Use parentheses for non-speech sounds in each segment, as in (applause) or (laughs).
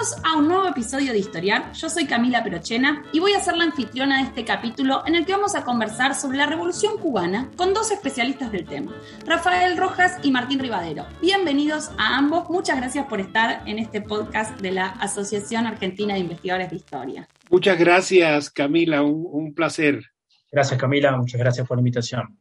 Bienvenidos a un nuevo episodio de Historiar. Yo soy Camila Perochena y voy a ser la anfitriona de este capítulo en el que vamos a conversar sobre la Revolución Cubana con dos especialistas del tema, Rafael Rojas y Martín Rivadero. Bienvenidos a ambos. Muchas gracias por estar en este podcast de la Asociación Argentina de Investigadores de Historia. Muchas gracias, Camila. Un, un placer. Gracias, Camila. Muchas gracias por la invitación.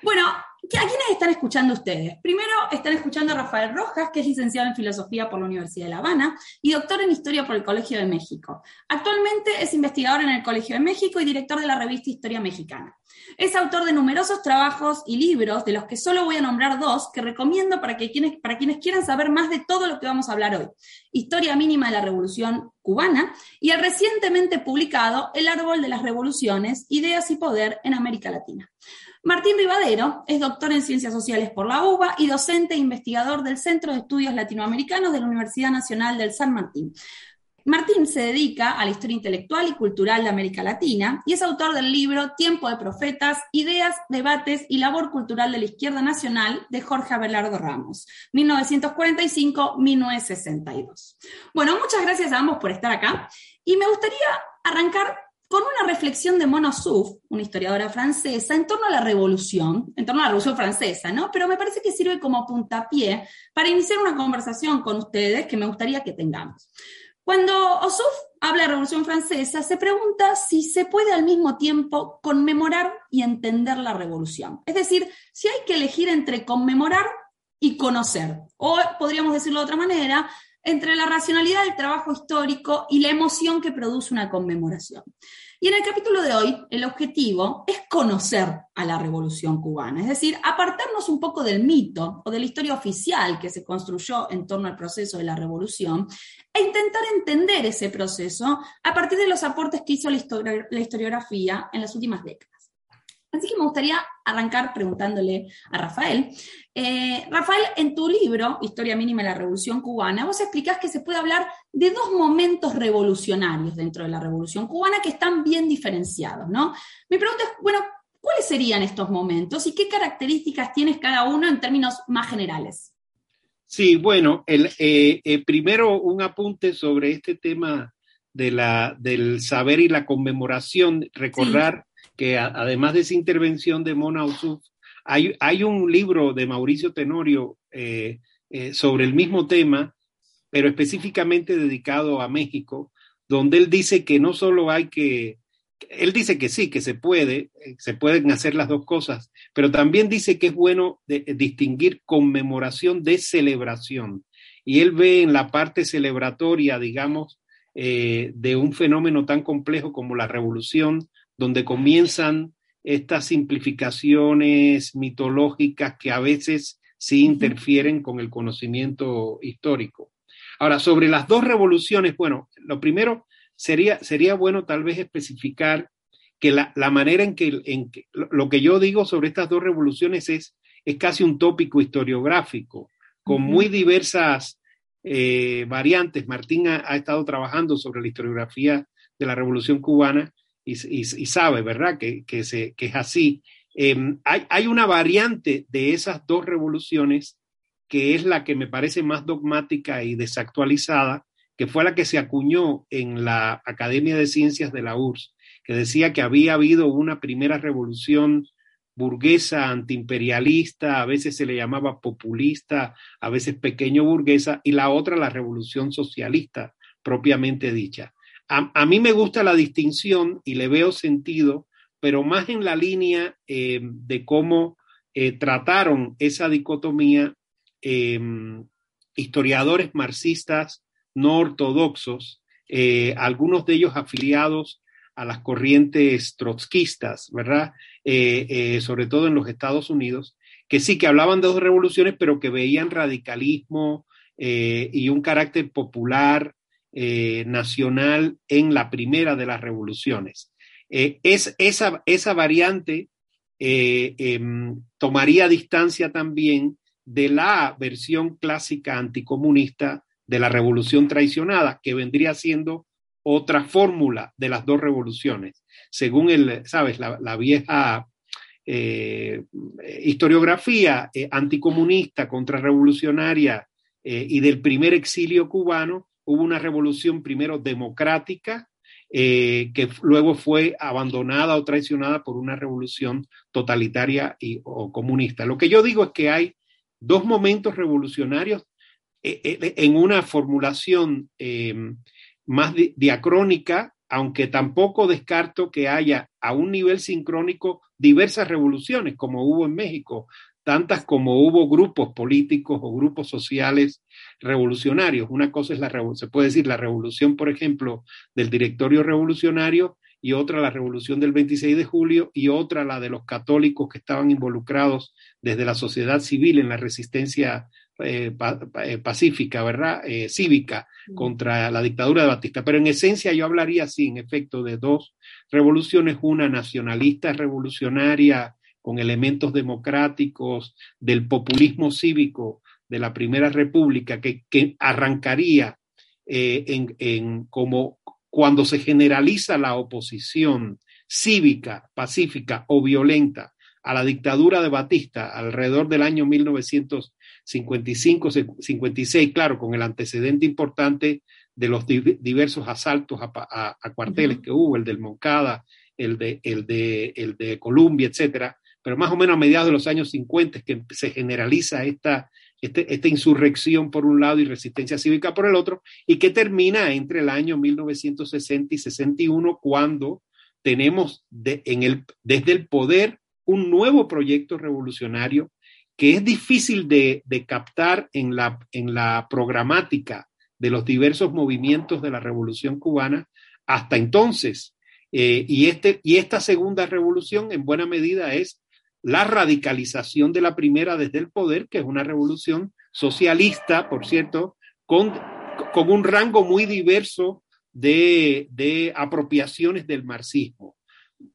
Bueno, ¿A quiénes están escuchando ustedes? Primero están escuchando a Rafael Rojas, que es licenciado en Filosofía por la Universidad de La Habana y doctor en Historia por el Colegio de México. Actualmente es investigador en el Colegio de México y director de la revista Historia Mexicana. Es autor de numerosos trabajos y libros, de los que solo voy a nombrar dos, que recomiendo para, que quienes, para quienes quieran saber más de todo lo que vamos a hablar hoy. Historia mínima de la Revolución cubana y el recientemente publicado El Árbol de las Revoluciones, Ideas y Poder en América Latina. Martín Rivadero es doctor en Ciencias Sociales por la UBA y docente e investigador del Centro de Estudios Latinoamericanos de la Universidad Nacional del San Martín. Martín se dedica a la historia intelectual y cultural de América Latina y es autor del libro Tiempo de Profetas, Ideas, Debates y Labor Cultural de la Izquierda Nacional de Jorge Abelardo Ramos, 1945-1962. Bueno, muchas gracias a ambos por estar acá y me gustaría arrancar con una reflexión de Mona Souf, una historiadora francesa, en torno a la revolución, en torno a la revolución francesa, ¿no? Pero me parece que sirve como puntapié para iniciar una conversación con ustedes que me gustaría que tengamos. Cuando Ossouf habla de Revolución Francesa, se pregunta si se puede al mismo tiempo conmemorar y entender la revolución. Es decir, si hay que elegir entre conmemorar y conocer, o podríamos decirlo de otra manera, entre la racionalidad del trabajo histórico y la emoción que produce una conmemoración. Y en el capítulo de hoy, el objetivo es conocer a la revolución cubana, es decir, apartarnos un poco del mito o de la historia oficial que se construyó en torno al proceso de la revolución e intentar entender ese proceso a partir de los aportes que hizo la, historiografía en las últimas décadas. Así que me gustaría arrancar preguntándole a Rafael. Eh, Rafael, en tu libro, Historia Mínima de la Revolución Cubana, vos explicás que se puede hablar de dos momentos revolucionarios dentro de la Revolución Cubana que están bien diferenciados, ¿no? Mi pregunta es, bueno, ¿cuáles serían estos momentos y qué características tienes cada uno en términos más generales? Sí, bueno, el, eh, eh, primero un apunte sobre este tema de la, del saber y la conmemoración, recordar que además de esa intervención de Mona Usuf, hay, hay un libro de Mauricio Tenorio eh, eh, sobre el mismo tema, pero específicamente dedicado a México, donde él dice que no solo hay que, él dice que sí, que se puede, eh, se pueden hacer las dos cosas, pero también dice que es bueno distinguir conmemoración de celebración. Y él ve en la parte celebratoria, digamos, de un fenómeno tan complejo como la revolución, donde comienzan estas simplificaciones mitológicas que a veces sí interfieren con el conocimiento histórico. Ahora, sobre las dos revoluciones, bueno, lo primero sería, sería bueno tal vez especificar que la, manera en que, en lo que yo digo sobre estas dos revoluciones es, es casi un tópico historiográfico, con muy diversas eh, variantes. Martín ha, estado trabajando sobre la historiografía de la Revolución Cubana y, sabe, ¿verdad?, que, que, se, que es así. Em, hay, hay, una variante de esas dos revoluciones que es la que me parece más dogmática y desactualizada, que fue la que se acuñó en la Academia de Ciencias de la URSS, que decía que había habido una primera revolución burguesa, antiimperialista, a veces se le llamaba populista, a veces pequeño burguesa, y la otra la revolución socialista propiamente dicha. A, mí me gusta la distinción y le veo sentido, pero más en la línea eh, de cómo eh, trataron esa dicotomía em, historiadores marxistas no ortodoxos, eh, algunos de ellos afiliados a las corrientes trotskistas, ¿verdad? sobre todo en los Estados Unidos, que sí que hablaban de dos revoluciones, pero que veían radicalismo y un carácter popular eh, nacional en la primera de las revoluciones. Eh, es esa, esa variante eh, em, tomaría distancia también de la versión clásica anticomunista de la revolución traicionada, que vendría siendo otra fórmula de las dos revoluciones. Según el, sabes, la, vieja historiografía anticomunista, contrarrevolucionaria y del primer exilio cubano, hubo una revolución primero democrática, eh, que luego fue abandonada o traicionada por una revolución totalitaria o comunista. Lo que yo digo es que hay dos momentos revolucionarios eh, eh, en una formulación más diacrónica, aunque tampoco descarto que haya a un nivel sincrónico diversas revoluciones, como hubo en México, tantas como hubo grupos políticos o grupos sociales revolucionarios. Una cosa es la se puede decir la revolución, por ejemplo, del directorio revolucionario y otra la revolución del 26 de julio y otra la de los católicos que estaban involucrados desde la sociedad civil en la resistencia eh, eh, pacífica, ¿verdad? Eh, cívica contra la dictadura de Batista. Pero en esencia yo hablaría, sí, en efecto, de dos revoluciones, una nacionalista revolucionaria con elementos democráticos del populismo cívico de la Primera República que, arrancaría eh, en, como cuando se generaliza la oposición cívica, pacífica o violenta a la dictadura de Batista alrededor del año 1955-56, claro, con el antecedente importante de los diversos asaltos a, cuarteles que hubo, el del Moncada, el de, el de, el de Columbia, etcétera, pero más o menos a mediados de los años 50 es que se generaliza esta, este, esta insurrección por un lado y resistencia cívica por el otro, y que termina entre el año 1960 y 61, cuando tenemos en el, desde el poder un nuevo proyecto revolucionario que es difícil de, de captar en la, en la programática de los diversos movimientos de la revolución cubana hasta entonces. Eh, y, este, y esta segunda revolución en buena medida es la radicalización de la primera desde el poder, que es una revolución socialista, por cierto, con, con un rango muy diverso de, de apropiaciones del marxismo.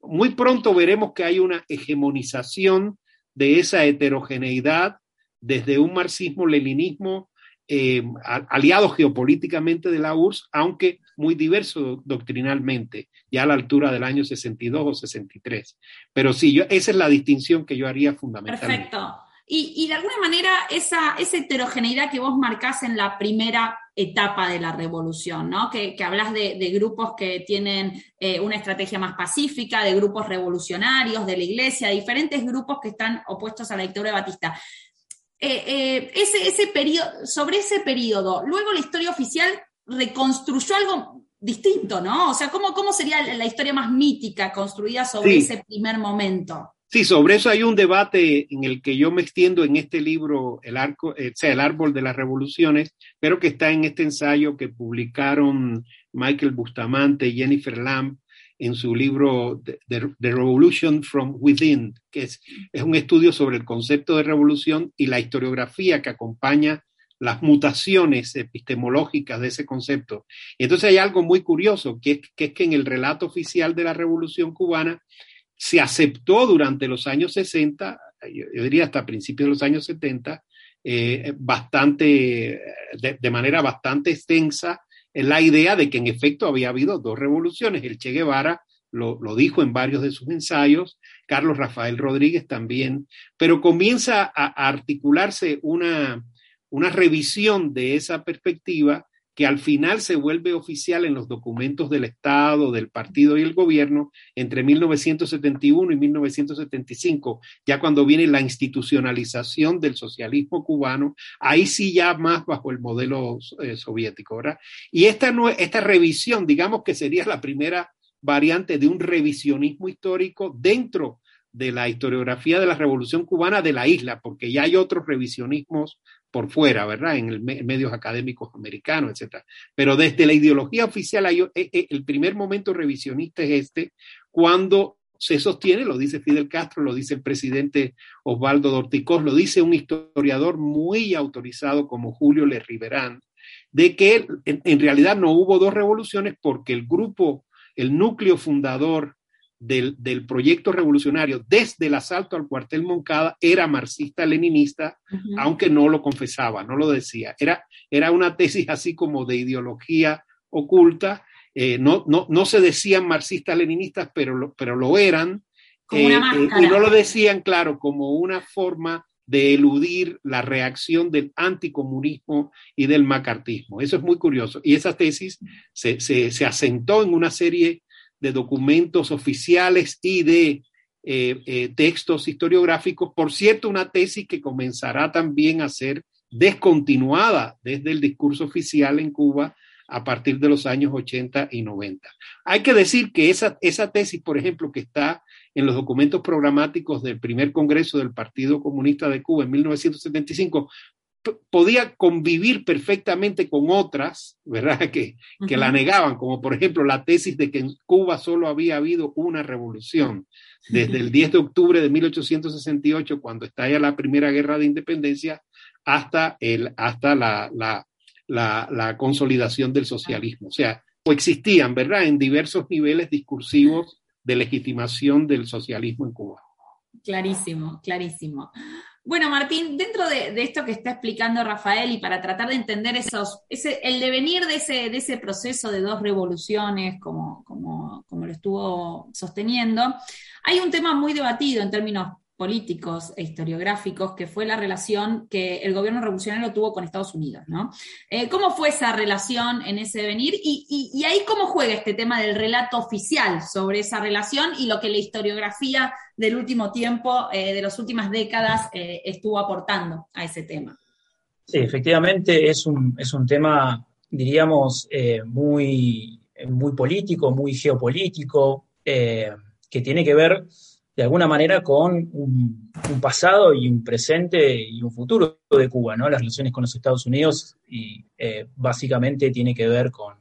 Muy pronto veremos que hay una hegemonización de esa heterogeneidad desde un marxismo-leninismo eh, aliado geopolíticamente de la URSS, aunque muy diverso doctrinalmente, ya a la altura del año 62 o 63. Pero sí, yo, esa es la distinción que yo haría fundamentalmente. Perfecto. Y, de alguna manera esa, esa, heterogeneidad que vos marcás en la primera etapa de la revolución, ¿no? Que, que hablas de, grupos que tienen eh, una estrategia más pacífica, de grupos revolucionarios, de la iglesia, diferentes grupos que están opuestos a la dictadura de Batista. Eh, eh, ese, ese sobre ese periodo, luego la historia oficial reconstruyó algo distinto, ¿no? O sea, ¿cómo, cómo sería la historia más mítica construida sobre ese primer momento? Sí, sobre eso hay un debate en el que yo me extiendo en este libro, El, arco, eh, sea, el Árbol de las Revoluciones, pero que está en este ensayo que publicaron Michael Bustamante y Jennifer Lamb en su libro The, Revolution from Within, que es, es un estudio sobre el concepto de revolución y la historiografía que acompaña las mutaciones epistemológicas de ese concepto. Y entonces hay algo muy curioso, que es, que en el relato oficial de la Revolución cubana se aceptó durante los años 60, yo, diría hasta principios de los años 70, eh, bastante, de, manera bastante extensa, la idea de que en efecto había habido dos revoluciones. El Che Guevara lo, lo, dijo en varios de sus ensayos, Carlos Rafael Rodríguez también, pero comienza a articularse una, una revisión de esa perspectiva que al final se vuelve oficial en los documentos del Estado, del partido y el gobierno entre 1971 y 1975, ya cuando viene la institucionalización del socialismo cubano, ahí sí ya más bajo el modelo eh, soviético, ¿verdad? Y esta, esta revisión, digamos que sería la primera variante de un revisionismo histórico dentro de la historiografía de la Revolución Cubana de la isla, porque ya hay otros revisionismos por fuera, ¿verdad? En, el, medios académicos americanos, etcétera. Pero desde la ideología oficial, hay, eh, eh, el primer momento revisionista es este, cuando se sostiene, lo dice Fidel Castro, lo dice el presidente Osvaldo Dorticós, lo dice un historiador muy autorizado como Julio Le Riverán, de que en, realidad no hubo dos revoluciones porque el grupo, el núcleo fundador del, del, proyecto revolucionario desde el asalto al cuartel Moncada era marxista-leninista, aunque no lo confesaba, no lo decía. Era, era una tesis así como de ideología oculta. Eh, no, no, no, se decían marxistas-leninistas, pero lo, pero lo eran. Como una eh, y no lo decían, claro, como una forma de eludir la reacción del anticomunismo y del macartismo. Eso es muy curioso. Y esa tesis se, se, se asentó en una serie de documentos oficiales y de eh, eh, textos historiográficos. Por cierto, una tesis que comenzará también a ser descontinuada desde el discurso oficial en Cuba a partir de los años 80 y 90. Hay que decir que esa, esa tesis, por ejemplo, que está en los documentos programáticos del primer Congreso del Partido Comunista de Cuba en 1975, podía convivir perfectamente con otras, ¿verdad? (laughs) Que, que la negaban, como por ejemplo la tesis de que en Cuba solo había habido una revolución. Desde el 10 de octubre de 1868, cuando estalla la primera guerra de independencia, hasta, el, hasta la, la, la, la consolidación del socialismo. O sea, coexistían, ¿verdad? En diversos niveles discursivos de legitimación del socialismo en Cuba. Clarísimo, clarísimo. Bueno, Martín, dentro de, esto que está explicando Rafael y para tratar de entender esos, el devenir de ese, de ese proceso de dos revoluciones, como, como, como lo estuvo sosteniendo, hay un tema muy debatido en términos políticos e historiográficos, que fue la relación que el gobierno revolucionario tuvo con Estados Unidos, ¿no? Eh, ¿Cómo fue esa relación en ese devenir? Y, y, ahí cómo juega este tema del relato oficial sobre esa relación y lo que la historiografía del último tiempo, eh, de las últimas décadas, eh, estuvo aportando a ese tema. Sí, efectivamente es un, es un tema, diríamos, muy, muy político, muy geopolítico, que tiene que ver de alguna manera con un, pasado y un presente y un futuro de Cuba, ¿no? Las relaciones con los Estados Unidos y eh, básicamente tiene que ver con,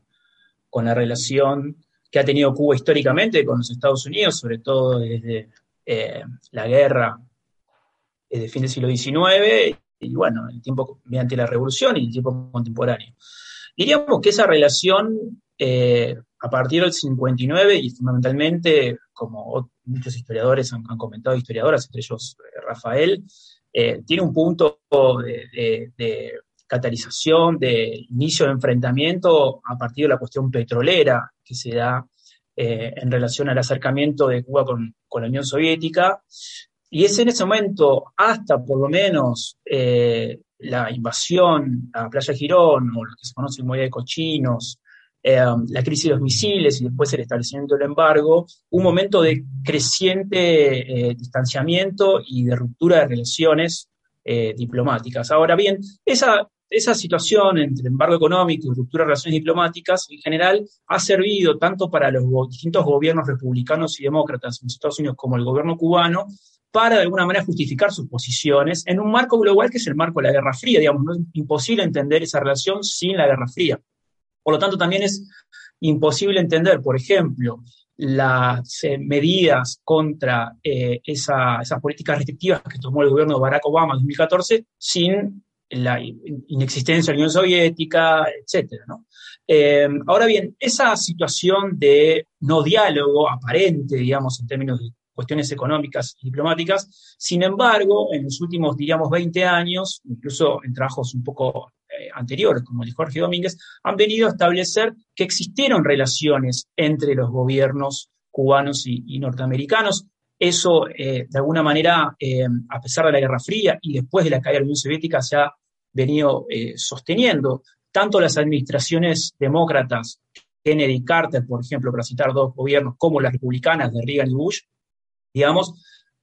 la relación que ha tenido Cuba históricamente con los Estados Unidos, sobre todo desde eh, la guerra desde fin del siglo XIX y bueno, el tiempo mediante la revolución y el tiempo contemporáneo. Diríamos que esa relación eh, a partir del 59 y fundamentalmente, como muchos historiadores han, comentado, historiadoras, entre ellos eh, Rafael, eh, tiene un punto de, catalización, de inicio de enfrentamiento a partir de la cuestión petrolera que se da en relación al acercamiento de Cuba con, la Unión Soviética. Y es en ese momento, hasta por lo menos la invasión a Playa Girón, o lo que se conoce como de cochinos, eh, la crisis de los misiles y después el establecimiento del embargo, un momento de creciente eh, distanciamiento y de ruptura de relaciones eh, diplomáticas. Ahora bien, esa, esa situación entre embargo económico y ruptura de relaciones diplomáticas en general ha servido tanto para los distintos gobiernos republicanos y demócratas en los Estados Unidos como el gobierno cubano para de alguna manera justificar sus posiciones en un marco global que es el marco de la Guerra Fría. Digamos, no es imposible entender esa relación sin la Guerra Fría. Por lo tanto, también es imposible entender, por ejemplo, las eh, medidas contra eh, esas políticas restrictivas que tomó el gobierno de Barack Obama en 2014 sin la inexistencia de la Unión Soviética, etc. Eh, ahora bien, esa situación de no diálogo aparente, digamos, en términos de cuestiones económicas y diplomáticas, sin embargo, en los últimos, digamos, 20 años, incluso en trabajos un poco anteriores, como el de Jorge Domínguez, han venido a establecer que existieron relaciones entre los gobiernos cubanos y, norteamericanos. Eso, eh, de alguna manera, eh, a pesar de la Guerra Fría y después de la caída de la Unión Soviética, se ha venido sosteniendo. Tanto las administraciones demócratas, Kennedy y Carter, por ejemplo, para citar dos gobiernos, como las republicanas de Reagan y Bush, digamos,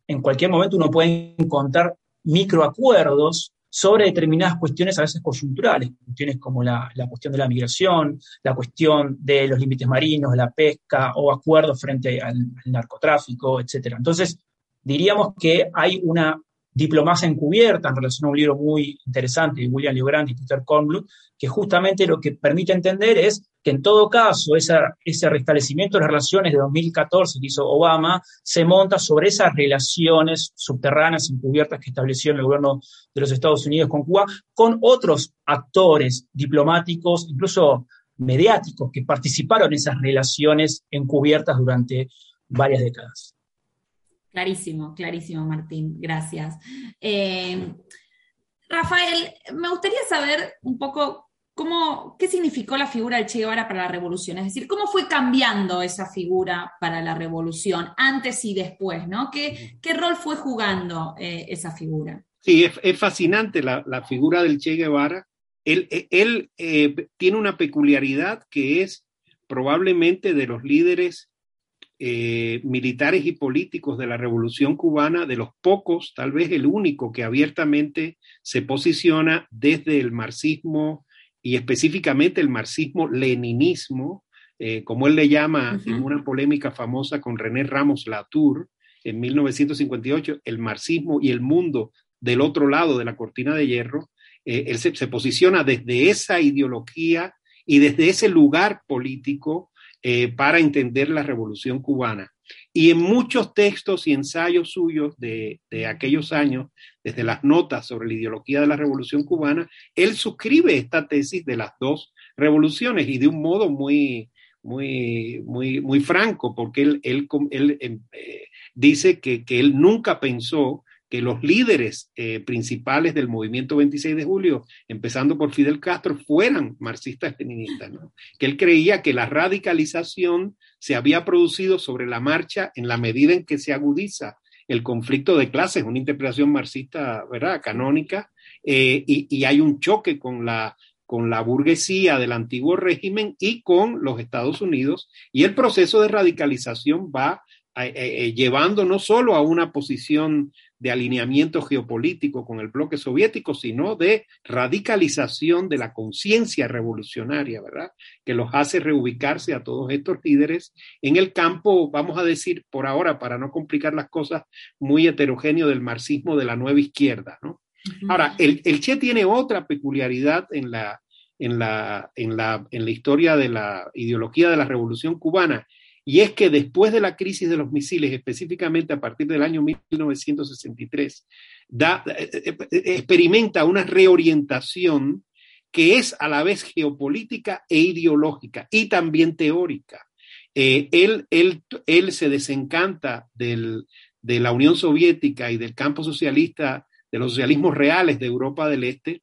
en cualquier momento uno puede encontrar microacuerdos sobre determinadas cuestiones a veces coyunturales, cuestiones como la, cuestión de la migración, la cuestión de los límites marinos, la pesca o acuerdos frente al, narcotráfico, etc. Entonces, diríamos que hay una diplomacia encubierta en relación a un libro muy interesante de William Legrand y Peter Kornbluth, que justamente lo que permite entender es que en todo caso ese restablecimiento de las relaciones de 2014 que hizo Obama se monta sobre esas relaciones subterráneas encubiertas que estableció el gobierno de los Estados Unidos con Cuba, con otros actores diplomáticos, incluso mediáticos, que participaron en esas relaciones encubiertas durante varias décadas. Clarísimo, clarísimo, Martín. Gracias. Eh, Rafael, me gustaría saber un poco cómo, qué significó la figura del Che Guevara para la revolución, es decir, cómo fue cambiando esa figura para la revolución, antes y después, ¿no? ¿Qué, qué rol fue jugando eh, esa figura? Sí, es, fascinante la, figura del Che Guevara. Él, él eh, tiene una peculiaridad que es probablemente de los líderes eh, militares y políticos de la Revolución cubana, de los pocos, tal vez el único que abiertamente se posiciona desde el marxismo y específicamente el marxismo-leninismo, eh, como él le llama en una polémica famosa con René Ramos Latour en 1958, el marxismo y el mundo del otro lado de la cortina de hierro, eh, él se, posiciona desde esa ideología y desde ese lugar político eh, para entender la revolución cubana. Y en muchos textos y ensayos suyos de, aquellos años, desde las notas sobre la ideología de la revolución cubana, él suscribe esta tesis de las dos revoluciones y de un modo muy, muy, muy, muy franco, porque él, él, em, eh, dice que, que, él nunca pensó que los líderes eh, principales del movimiento 26 de julio, empezando por Fidel Castro, fueran marxistas-leninistas, que él creía que la radicalización se había producido sobre la marcha en la medida en que se agudiza el conflicto de clases, una interpretación marxista, ¿verdad?, canónica, eh, y, hay un choque con la, con la burguesía del antiguo régimen y con los Estados Unidos, y el proceso de radicalización va eh, llevando no solo a una posición de alineamiento geopolítico con el bloque soviético, sino de radicalización de la conciencia revolucionaria, ¿verdad? Que los hace reubicarse a todos estos líderes en el campo, vamos a decir por ahora, para no complicar las cosas, muy heterogéneo del marxismo de la nueva izquierda, ¿no? Ahora, el, el, Che tiene otra peculiaridad en la, en, la, en, la, en la historia de la ideología de la revolución cubana, y es que después de la crisis de los misiles, específicamente a partir del año 1963, da, eh, eh, eh, experimenta una reorientación que es a la vez geopolítica e ideológica y también teórica. él, él, él, se desencanta del, de la Unión Soviética y del campo socialista, de los socialismos reales de Europa del Este,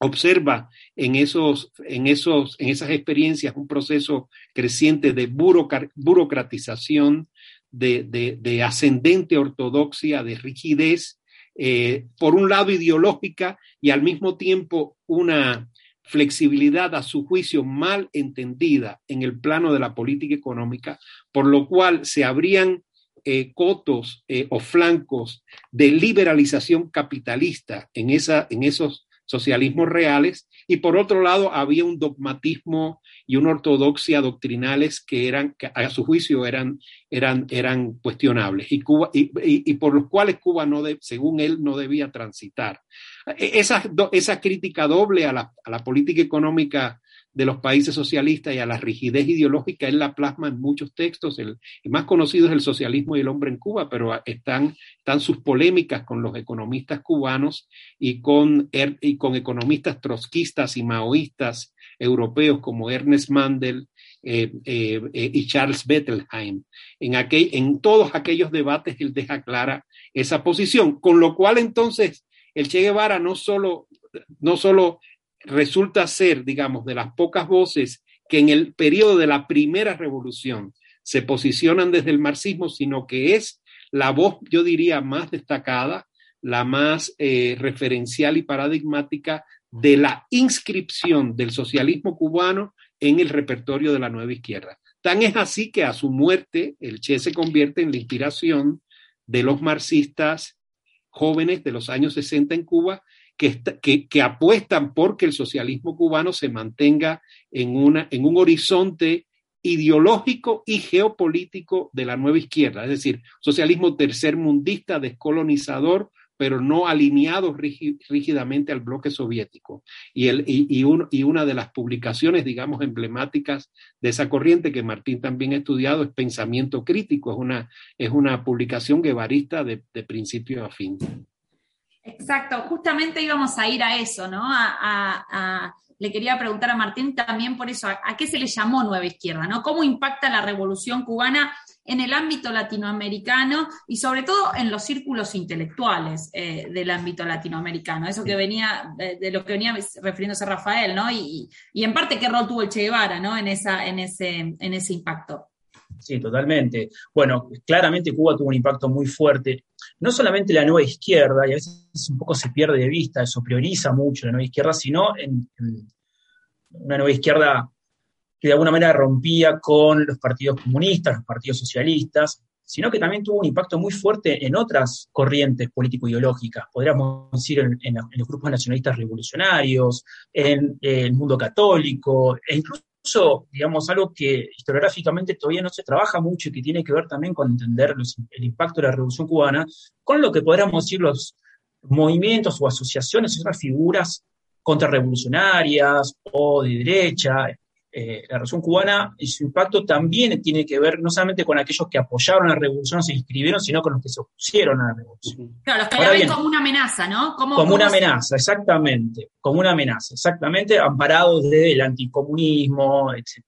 observa en, esos, en, esos, en esas experiencias un proceso creciente de burocratización, de, ascendente ortodoxia, de rigidez, eh, por un lado ideológica y al mismo tiempo una flexibilidad a su juicio mal entendida en el plano de la política económica, por lo cual se abrían eh, cotos eh, o flancos de liberalización capitalista en, esa, en esos socialismos reales, y por otro lado había un dogmatismo y una ortodoxia doctrinales que eran, que a su juicio eran, eran, eran cuestionables y, Cuba, y, por los cuales Cuba, no según él, no debía transitar. E, esa, esa crítica doble a la, a la política económica de los países socialistas y a la rigidez ideológica, él la plasma en muchos textos. El, más conocido es el socialismo y el hombre en Cuba, pero están, están sus polémicas con los economistas cubanos y con, er, y con economistas trotskistas y maoístas europeos como Ernest Mandel eh, eh, eh, y Charles Bettelheim. En, aquel, en todos aquellos debates él deja clara esa posición, con lo cual entonces el Che Guevara no solo, no solo resulta ser, digamos, de las pocas voces que en el periodo de la primera revolución se posicionan desde el marxismo, sino que es la voz, yo diría, más destacada, la más eh, referencial y paradigmática de la inscripción del socialismo cubano en el repertorio de la nueva izquierda. Tan es así que a su muerte el Che se convierte en la inspiración de los marxistas jóvenes de los años 60 en Cuba que, apuestan por que el socialismo cubano se mantenga en, un horizonte ideológico y geopolítico de la nueva izquierda, es decir, socialismo tercermundista, descolonizador, pero no alineado rígidamente al bloque soviético. Y, una de las publicaciones, digamos, emblemáticas de esa corriente que Martín también ha estudiado es Pensamiento Crítico, es una, publicación guevarista de principio a fin. Exacto, justamente íbamos a ir a eso, ¿no? le quería preguntar a Martín también por eso, ¿a, qué se le llamó Nueva Izquierda, ¿no? ¿Cómo impacta la revolución cubana en el ámbito latinoamericano y sobre todo en los círculos intelectuales eh, del ámbito latinoamericano, eso que venía, de, lo que venía refiriéndose Rafael, ¿no? Y, en parte qué rol tuvo el Che Guevara, ¿no? En, esa, en, ese, en ese impacto. Sí, totalmente. Bueno, claramente Cuba tuvo un impacto muy fuerte. No solamente la nueva izquierda, y a veces un poco se pierde de vista, eso prioriza mucho la nueva izquierda, sino en una nueva izquierda que de alguna manera rompía con los partidos comunistas, los partidos socialistas, sino que también tuvo un impacto muy fuerte en otras corrientes político-ideológicas, podríamos decir en, los grupos nacionalistas revolucionarios, en, el mundo católico, e incluso, digamos, algo que historiográficamente todavía no se trabaja mucho y que tiene que ver también con entender el impacto de la Revolución Cubana, con lo que podríamos decir los movimientos o asociaciones, otras figuras contrarrevolucionarias o de derecha, eh, la revolución cubana y su impacto también tiene que ver no solamente con aquellos que apoyaron la revolución, se inscribieron, sino con los que se opusieron a la revolución. Claro, los que la ven como una amenaza, ¿no? como una amenaza, exactamente, como una amenaza, exactamente, amparados desde el anticomunismo, etc.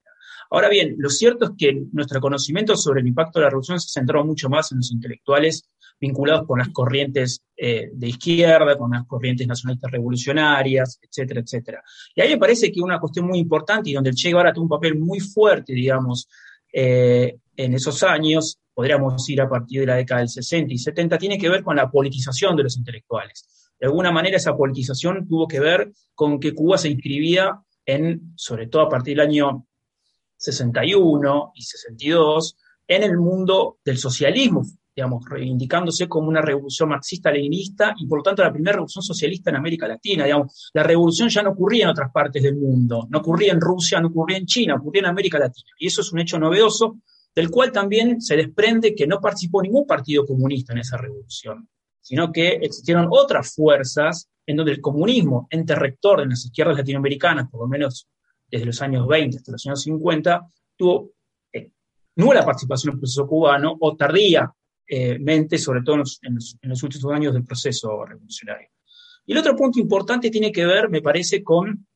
Ahora bien, lo cierto es que nuestro conocimiento sobre el impacto de la revolución se centró mucho más en los intelectuales vinculados con las corrientes eh, de izquierda, con las corrientes nacionalistas revolucionarias, etcétera, etcétera. Y ahí me parece que una cuestión muy importante y donde el Che Guevara tuvo un papel muy fuerte, digamos, eh, en esos años, podríamos ir a partir de la década del 60 y 70, tiene que ver con la politización de los intelectuales. De alguna manera esa politización tuvo que ver con que Cuba se inscribía en, sobre todo a partir del año 61 y 62, en el mundo del socialismo digamos, reivindicándose como una revolución marxista-leninista y por lo tanto la primera revolución socialista en América Latina. Digamos, la revolución ya no ocurría en otras partes del mundo, no ocurría en Rusia, no ocurría en China, ocurría en América Latina. Y eso es un hecho novedoso del cual también se desprende que no participó ningún partido comunista en esa revolución, sino que existieron otras fuerzas en donde el comunismo, ente rector de las izquierdas latinoamericanas, por lo menos desde los años 20 hasta los años 50, tuvo eh, nula participación en el proceso cubano o tardía eh, mente, sobre todo en los, últimos años del proceso revolucionario. Y el otro punto importante tiene que ver, me parece, con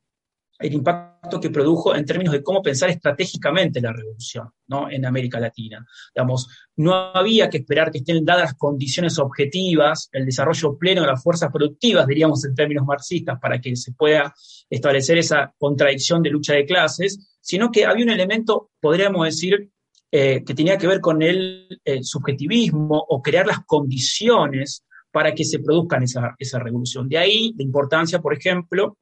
el impacto que produjo en términos de cómo pensar estratégicamente la revolución ¿no? en América Latina. Digamos, no había que esperar que estén dadas condiciones objetivas, el desarrollo pleno de las fuerzas productivas, diríamos en términos marxistas, para que se pueda establecer esa contradicción de lucha de clases, sino que había un elemento, podríamos decir, eh, que tenía que ver con el, subjetivismo o crear las condiciones para que se produzcan esa, esa revolución. De ahí la importancia, por ejemplo,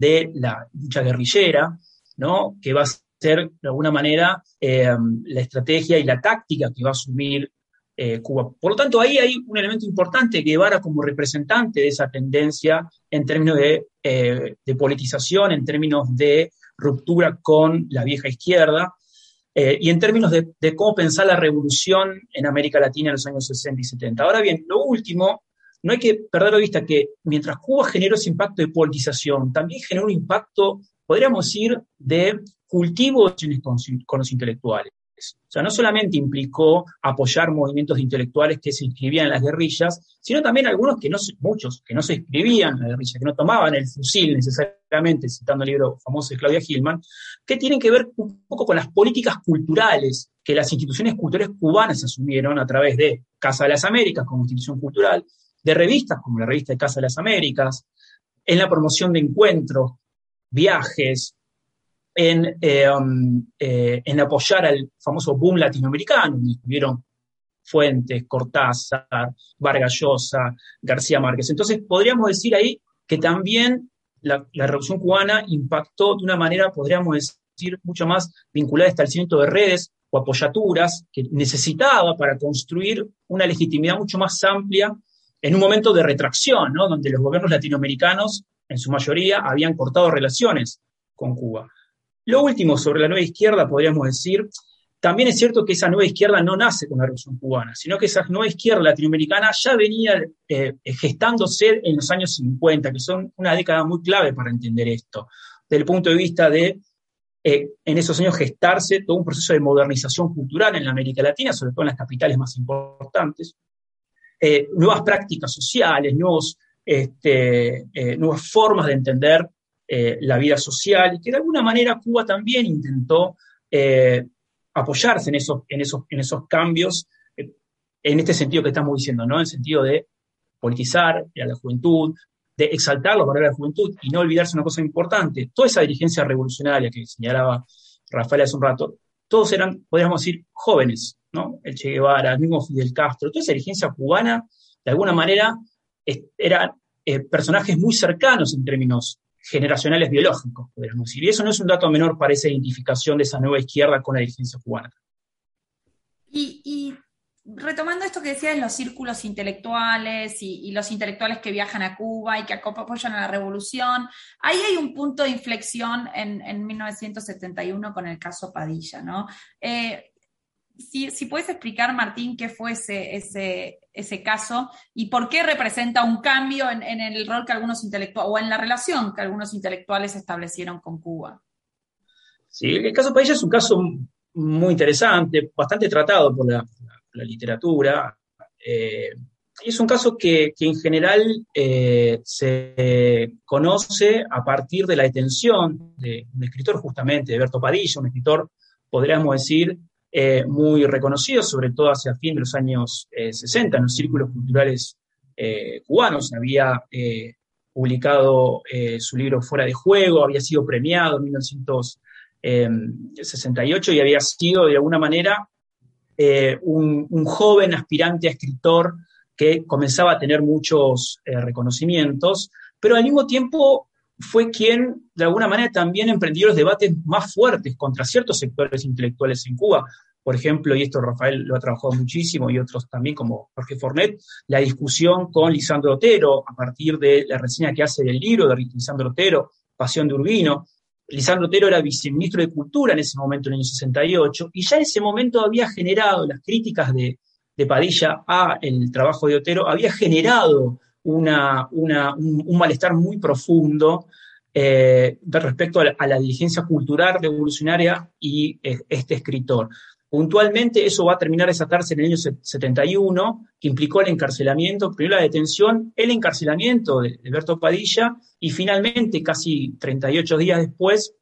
de la lucha guerrillera, ¿no? que va a ser de alguna manera eh, la estrategia y la táctica que va a asumir eh, Cuba. Por lo tanto, ahí hay un elemento importante, Guevara como representante de esa tendencia en términos de, de politización, en términos de ruptura con la vieja izquierda, eh, y en términos de, cómo pensar la revolución en América Latina en los años 60 y 70. Ahora bien, lo último, no hay que perder de vista que mientras Cuba generó ese impacto de politización, también generó un impacto, podríamos decir, de cultivo con los intelectuales. O sea, no solamente implicó apoyar movimientos intelectuales que se inscribían en las guerrillas, sino también algunos que no, muchos que no se inscribían en las guerrillas, que no tomaban el fusil necesariamente, citando el libro famoso de Claudia Gilman, que tienen que ver un poco con las políticas culturales que las instituciones culturales cubanas asumieron a través de Casa de las Américas como institución cultural, de revistas como la revista de Casa de las Américas, en la promoción de encuentros, viajes, eh, um, eh, en, apoyar al famoso boom latinoamericano, donde estuvieron Fuentes, Cortázar, Vargas Llosa, García Márquez. Entonces, podríamos decir ahí que también la, Revolución Cubana impactó de una manera, podríamos decir, mucho más vinculada al establecimiento de redes o apoyaturas que necesitaba para construir una legitimidad mucho más amplia en un momento de retracción, donde los gobiernos latinoamericanos, en su mayoría, habían cortado relaciones con Cuba. Lo último sobre la nueva izquierda, podríamos decir, también es cierto que esa nueva izquierda no nace con la Revolución Cubana, sino que esa nueva izquierda latinoamericana ya venía eh, gestándose en los años 50, que son una década muy clave para entender esto, desde el punto de vista de, eh, en esos años, gestarse todo un proceso de modernización cultural en América Latina, sobre todo en las capitales más importantes, eh, nuevas prácticas sociales, nuevos, este, nuevas formas de entender eh, la vida social, y que de alguna manera Cuba también intentó eh, apoyarse en esos, en esos, en esos cambios, eh, en este sentido que estamos diciendo, ¿no? En el sentido de politizar a la juventud, de exaltar los valores de la juventud y no olvidarse una cosa importante. Toda esa dirigencia revolucionaria que señalaba Rafael hace un rato, todos eran, podríamos decir, jóvenes, El Che Guevara, el mismo Fidel Castro, toda esa dirigencia cubana, de alguna manera, eran eh, personajes muy cercanos en términos generacionales biológicos, podríamos decir. Y eso no es un dato menor para esa identificación de esa nueva izquierda con la dirigencia cubana. Y, retomando esto que decías, los círculos intelectuales y, los intelectuales que viajan a Cuba y que apoyan a la revolución, ahí hay un punto de inflexión en, 1971 con el caso Padilla, ¿no? Eh, si, puedes explicar, Martín, qué fue ese, ese, caso y por qué representa un cambio en, en el rol que algunos intelectuales, o en la relación que algunos intelectuales establecieron con Cuba. Sí, el caso Padilla es un caso muy interesante, bastante tratado por la, literatura. Eh, es un caso que, que en general eh, se conoce a partir de la detención de un escritor justamente, de Berto Padilla, un escritor, podríamos decir, eh, muy reconocido, sobre todo hacia fin de los años 60 en los círculos culturales cubanos. Había publicado su libro Fuera de Juego, había sido premiado en 1968 y había sido de alguna manera eh, un, joven aspirante a escritor que comenzaba a tener muchos eh, reconocimientos, pero al mismo tiempo fue quien, de alguna manera, también emprendió los debates más fuertes contra ciertos sectores intelectuales en Cuba. Por ejemplo, y esto Rafael lo ha trabajado muchísimo y otros también como Jorge Fornet, la discusión con Lisandro Otero a partir de la reseña que hace del libro de Lisandro Otero, Pasión de Urbino, Lisandro Otero era viceministro de Cultura en ese momento, en el año 68, y ya en ese momento había generado las críticas de, Padilla a el trabajo de Otero, había generado una, un, malestar muy profundo eh, respecto a la, diligencia cultural revolucionaria y eh, este escritor. Puntualmente eso va a terminar de desatarse en el año 71, que implicó el encarcelamiento, primero la detención, el encarcelamiento de, Berto Padilla y finalmente, casi 38 días después,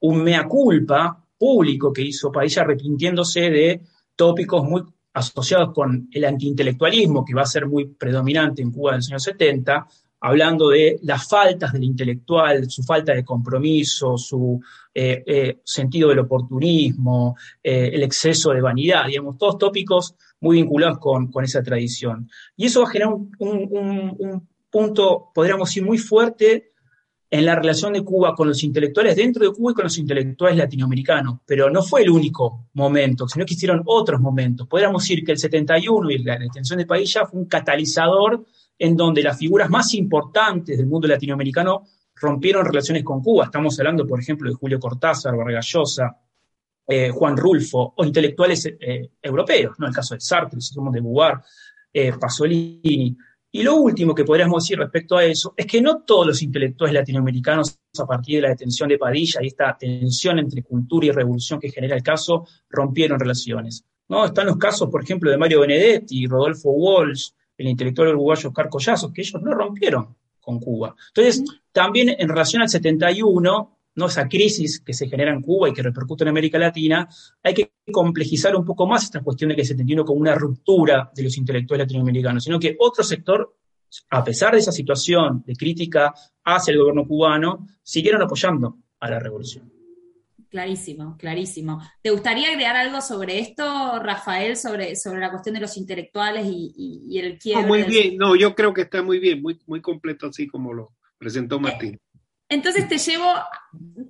un mea culpa público que hizo Padilla arrepintiéndose de tópicos muy asociados con el antiintelectualismo, que va a ser muy predominante en Cuba en los años 70, hablando de las faltas del intelectual, su falta de compromiso, su eh, eh, sentido del oportunismo, eh, el exceso de vanidad, digamos, todos tópicos muy vinculados con, esa tradición. Y eso va a generar un, punto, podríamos decir, muy fuerte en la relación de Cuba con los intelectuales dentro de Cuba y con los intelectuales latinoamericanos, pero no fue el único momento, sino que hicieron otros momentos. Podríamos decir que el 71 y la detención de Padilla fue un catalizador en donde las figuras más importantes del mundo latinoamericano rompieron relaciones con Cuba. Estamos hablando, por ejemplo, de Julio Cortázar, Vargas Llosa, eh, Juan Rulfo, o intelectuales eh, europeos, ¿no? El caso de Sartre, somos de Bugar, eh, Pasolini. Y lo último que podríamos decir respecto a eso es que no todos los intelectuales latinoamericanos, a partir de la detención de Padilla y esta tensión entre cultura y revolución que genera el caso, rompieron relaciones. ¿no? Están los casos, por ejemplo, de Mario Benedetti, Rodolfo Walsh, el intelectual uruguayo Oscar Collazos, que ellos no rompieron con Cuba. Entonces, también en relación al 71, ¿no? esa crisis que se genera en Cuba y que repercute en América Latina, hay que complejizar un poco más esta cuestión de que se entendió como una ruptura de los intelectuales latinoamericanos, sino que otro sector, a pesar de esa situación de crítica hacia el gobierno cubano, siguieron apoyando a la revolución. Clarísimo, clarísimo. ¿Te gustaría agregar algo sobre esto, Rafael, sobre, sobre la cuestión de los intelectuales y, el quiebre? muy bien, no, yo creo que está muy bien, muy, muy completo así como lo presentó Martín. Entonces te llevo,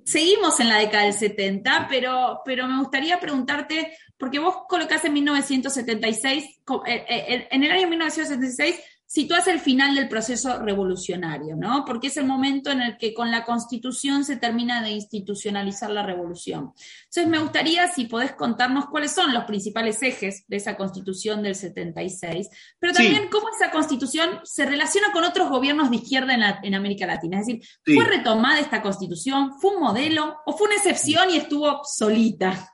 seguimos en la década del 70, pero, pero me gustaría preguntarte, porque vos colocás en 1976, eh, eh, en el año 1976 sitúas el final del proceso revolucionario, ¿no? Porque es el momento en el que con la constitución se termina de institucionalizar la revolución. Entonces, me gustaría si podés contarnos cuáles son los principales ejes de esa constitución del 76, pero también cómo esa constitución se relaciona con otros gobiernos de izquierda en, América Latina. Es decir, ¿fue retomada esta constitución? ¿Fue un modelo? ¿O fue una excepción y estuvo solita?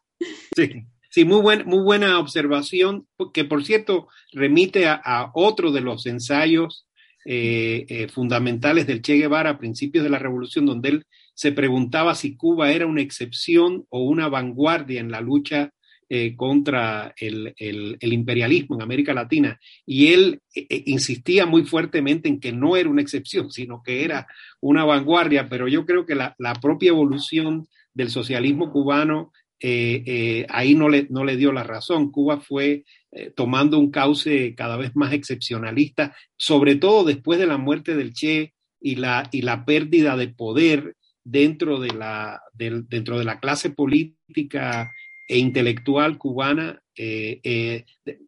Sí. Sí, muy, buen, muy buena observación, que por cierto remite a, otro de los ensayos eh, eh, fundamentales del Che Guevara a principios de la revolución, donde él se preguntaba si Cuba era una excepción o una vanguardia en la lucha eh, contra el, imperialismo en América Latina. Y él insistía muy fuertemente en que no era una excepción, sino que era una vanguardia, pero yo creo que la, propia evolución del socialismo cubano ahí no le, no le dio la razón. Cuba fue tomando un cauce cada vez más excepcionalista, sobre todo después de la muerte del Che y la, pérdida de poder dentro de la, clase política e intelectual cubana, eh, eh,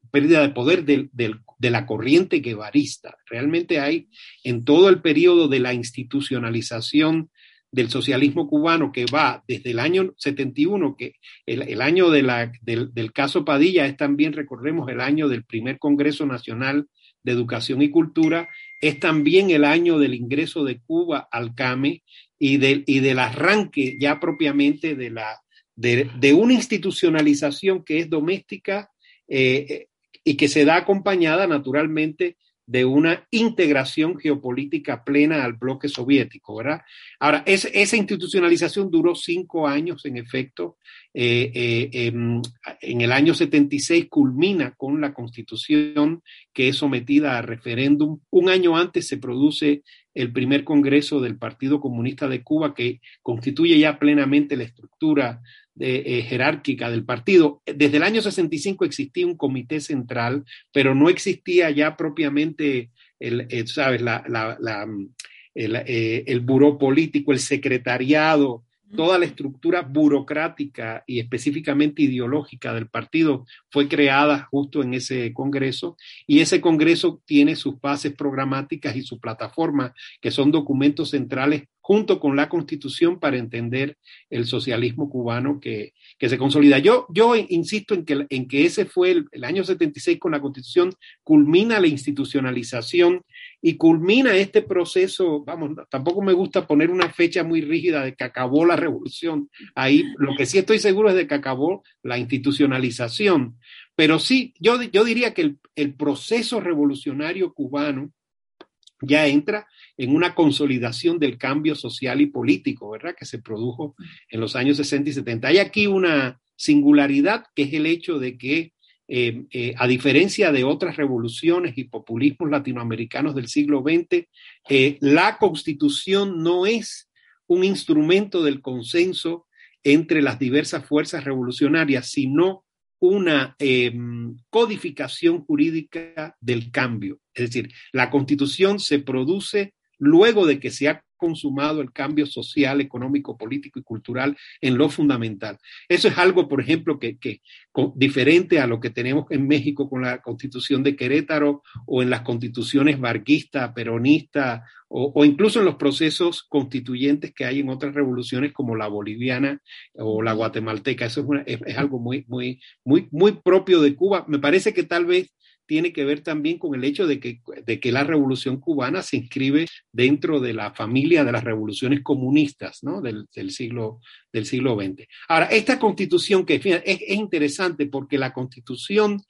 pérdida de poder de la corriente guevarista. Realmente hay en todo el periodo de la institucionalización del socialismo cubano que va desde el año 71, que el, año del, del, caso Padilla es también, recordemos, el año del primer Congreso Nacional de Educación y Cultura, es también el año del ingreso de Cuba al CAME y, y del arranque ya propiamente de, la, de, una institucionalización que es doméstica eh, y que se da acompañada naturalmente de una integración geopolítica plena al bloque soviético, ¿verdad? Ahora, esa institucionalización duró cinco años, en efecto. Eh, eh, em, en, el año 76 culmina con la constitución que es sometida a referéndum. Un año antes se produce el primer congreso del Partido Comunista de Cuba que constituye ya plenamente la estructura eh, jerárquica del partido. Desde el año 65 existía un comité central, pero no existía ya propiamente el, eh, ¿sabes? La, el, eh, el buró político, el secretariado, toda la estructura burocrática y específicamente ideológica del partido fue creada justo en ese Congreso y ese Congreso tiene sus bases programáticas y su plataforma, que son documentos centrales junto con la Constitución para entender el socialismo cubano que, que se consolida. Yo, yo insisto en que, en que ese fue el, el año 76 con la Constitución, culmina la institucionalización y culmina este proceso, vamos, tampoco me gusta poner una fecha muy rígida de que acabó la revolución. Ahí lo que sí estoy seguro es de que acabó la institucionalización. Pero sí, yo, yo diría que el, el proceso revolucionario cubano ya entra en una consolidación del cambio social y político, ¿verdad? Que se produjo en los años 60 y 70. Hay aquí una singularidad que es el hecho de que eh, eh, a diferencia de otras revoluciones y populismos latinoamericanos del siglo XX, eh, la constitución no es un instrumento del consenso entre las diversas fuerzas revolucionarias, sino una em, codificación jurídica del cambio. Es decir, la constitución se produce luego de que se ha consumado el cambio social, económico, político y cultural en lo fundamental. Eso es algo, por ejemplo, que, que diferente a lo que tenemos en México con la constitución de Querétaro o en las constituciones barquista, peronista o, incluso en los procesos constituyentes que hay en otras revoluciones como la boliviana o la guatemalteca. Eso es, es, es algo muy, muy, muy, muy propio de Cuba. Me parece que tal vez tiene que ver también con el hecho de que, de que la revolución cubana se inscribe dentro de la familia de las revoluciones comunistas ¿no? del, siglo, del siglo XX. Ahora, esta constitución que es, es interesante porque la constitución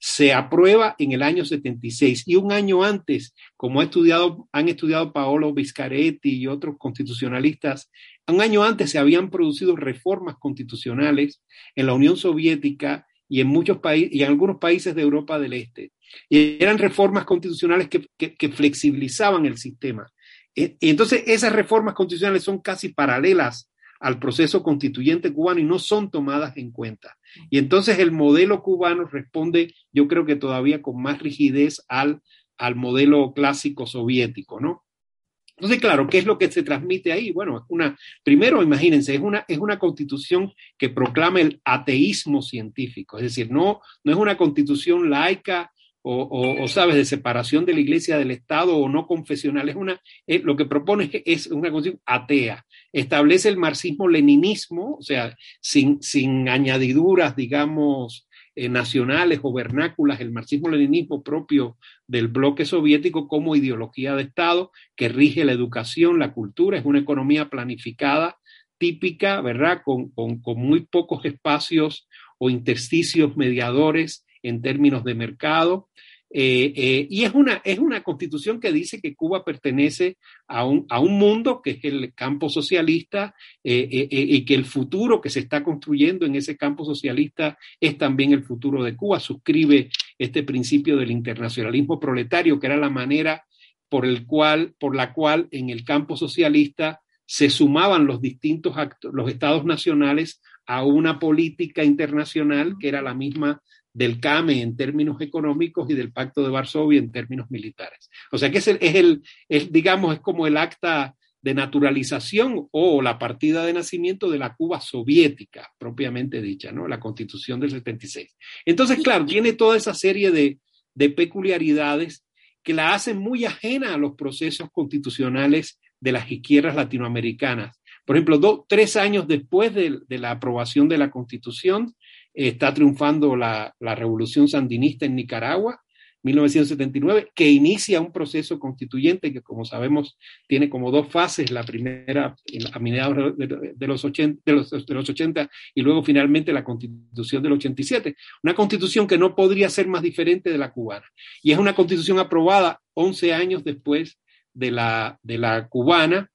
se aprueba en el año 76 y un año antes, como ha estudiado, han estudiado Paolo Viscaretti y otros constitucionalistas, un año antes se habían producido reformas constitucionales en la Unión Soviética y en muchos países y en algunos países de Europa del Este. Y eran reformas constitucionales que, que, flexibilizaban el sistema. E, y entonces esas reformas constitucionales son casi paralelas al proceso constituyente cubano y no son tomadas en cuenta. Y entonces el modelo cubano responde, yo creo que todavía con más rigidez al, al modelo clásico soviético, ¿no? Entonces, claro, ¿qué es lo que se transmite ahí? Bueno, es una, primero, imagínense, es una, es una constitución que proclama el ateísmo científico, es decir, no, no es una constitución laica o, o, sabes, de separación de la iglesia del Estado o no confesional, es una, es, lo que propone es una constitución atea, establece el marxismo-leninismo, o sea, sin, sin añadiduras, digamos, eh, nacionales o vernáculas, el marxismo-leninismo propio del bloque soviético como ideología de Estado que rige la educación, la cultura, es una economía planificada, típica, ¿verdad? Con, con, con muy pocos espacios o intersticios mediadores en términos de mercado. Eh, eh, y es una, es una constitución que dice que Cuba pertenece a un, a un mundo que es el campo socialista eh, y que el futuro que se está construyendo en ese campo socialista es también el futuro de Cuba. Suscribe este principio del internacionalismo proletario, que era la manera por, el cual, por la cual en el campo socialista se sumaban los distintos los estados nacionales a una política internacional que era la misma del CAME en términos económicos y del Pacto de Varsovia en términos militares. O sea que es el, es el es, digamos, es como el acta de naturalización o la partida de nacimiento de la Cuba soviética, propiamente dicha, ¿no? La constitución del 76. Entonces, claro, tiene toda esa serie de, de peculiaridades que la hacen muy ajena a los procesos constitucionales de las izquierdas latinoamericanas. Por ejemplo, tres años después de, de, la aprobación de la Constitución, está triunfando la, la, revolución sandinista en Nicaragua, 1979, que inicia un proceso constituyente que, como sabemos, tiene como dos fases, la primera a mediados de, los 80, de, los, de los 80 y luego finalmente la constitución del 87, una constitución que no podría ser más diferente de la cubana. Y es una constitución aprobada 11 años después de la, de la cubana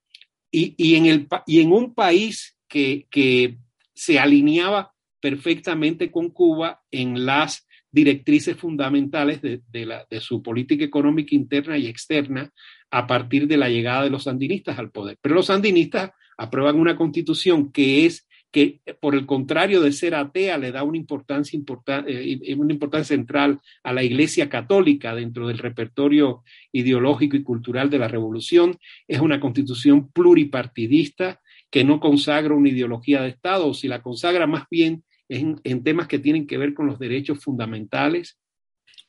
y, y, en el, y en un país que, que se alineaba perfectamente con Cuba en las directrices fundamentales de, su política económica interna y externa a partir de la llegada de los sandinistas al poder. Pero los sandinistas aprueban una constitución que es que por el contrario de ser atea le da una importancia, importan, eh, una importancia central a la Iglesia Católica dentro del repertorio ideológico y cultural de la revolución. Es una constitución pluripartidista que no consagra una ideología de Estado, o si la consagra más bien en, en, temas que tienen que ver con los derechos fundamentales.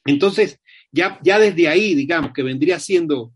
Entonces, ya, ya desde ahí, digamos, que vendría siendo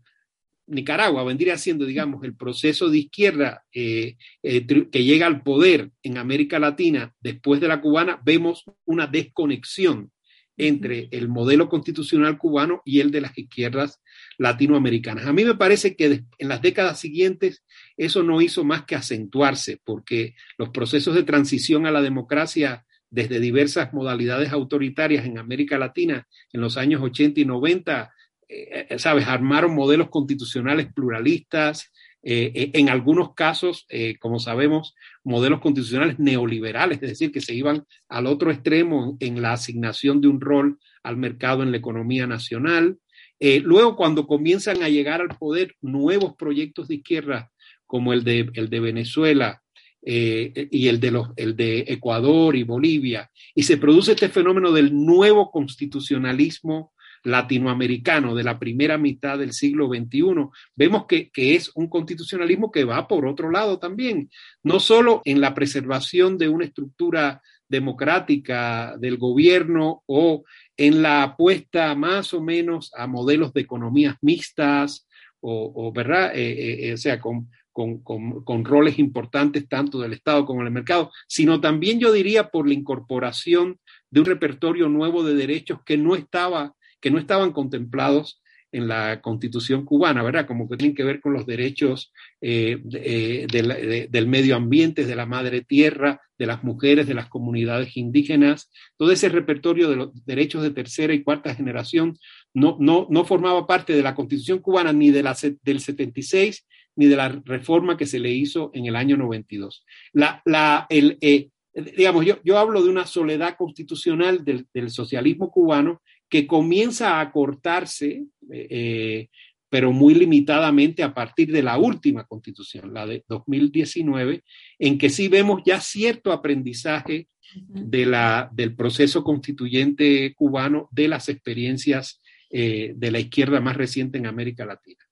Nicaragua, vendría siendo, digamos, el proceso de izquierda eh, eh, que llega al poder en América Latina después de la cubana, vemos una desconexión entre el modelo constitucional cubano y el de las izquierdas latinoamericanas. A mí me parece que en las décadas siguientes eso no hizo más que acentuarse, porque los procesos de transición a la democracia desde diversas modalidades autoritarias en América Latina en los años 80 y 90, eh, sabes, armaron modelos constitucionales pluralistas, eh, en algunos casos, eh, como sabemos, modelos constitucionales neoliberales, es decir, que se iban al otro extremo en la asignación de un rol al mercado en la economía nacional. Eh, luego, cuando comienzan a llegar al poder nuevos proyectos de izquierda, como el de, el de Venezuela eh, y el de, los, el de Ecuador y Bolivia, y se produce este fenómeno del nuevo constitucionalismo latinoamericano de la primera mitad del siglo XXI, vemos que, es un constitucionalismo que va por otro lado también, no solo en la preservación de una estructura democrática del gobierno o en la apuesta más o menos a modelos de economías mixtas o, o ¿verdad? Eh, eh, eh, o sea, con, con, con, con, roles importantes tanto del Estado como del mercado, sino también yo diría por la incorporación de un repertorio nuevo de derechos que no estaba, que no estaban contemplados en la constitución cubana, ¿verdad? Como que tienen que ver con los derechos eh, de, del medio ambiente, de la madre tierra, de las mujeres, de las comunidades indígenas. Todo ese repertorio de los derechos de tercera y cuarta generación no, no, no formaba parte de la constitución cubana ni de la, del 76 ni de la reforma que se le hizo en el año 92. La, la, el, eh, digamos, yo, yo hablo de una soledad constitucional del socialismo cubano que comienza a cortarse, eh, pero muy limitadamente a partir de la última constitución, la de 2019, en que sí vemos ya cierto aprendizaje de la, del proceso constituyente cubano, de las experiencias eh, de la izquierda más reciente en América Latina.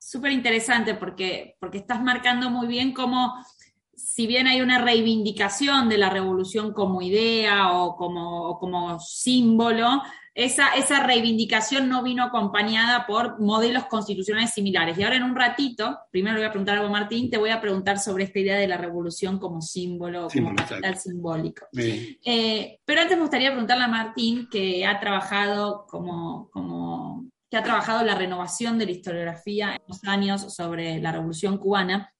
Súper interesante porque, porque estás marcando muy bien cómo si bien hay una reivindicación de la revolución como idea o como, o como símbolo, esa, esa, reivindicación no vino acompañada por modelos constitucionales similares. Y ahora en un ratito, primero le voy a preguntar algo a Martín, te voy a preguntar sobre esta idea de la revolución como símbolo, sí, como capital simbólico. Eh, pero antes me gustaría preguntarle a Martín, que ha trabajado como, como que ha trabajado la renovación de la historiografía en los años sobre la revolución cubana.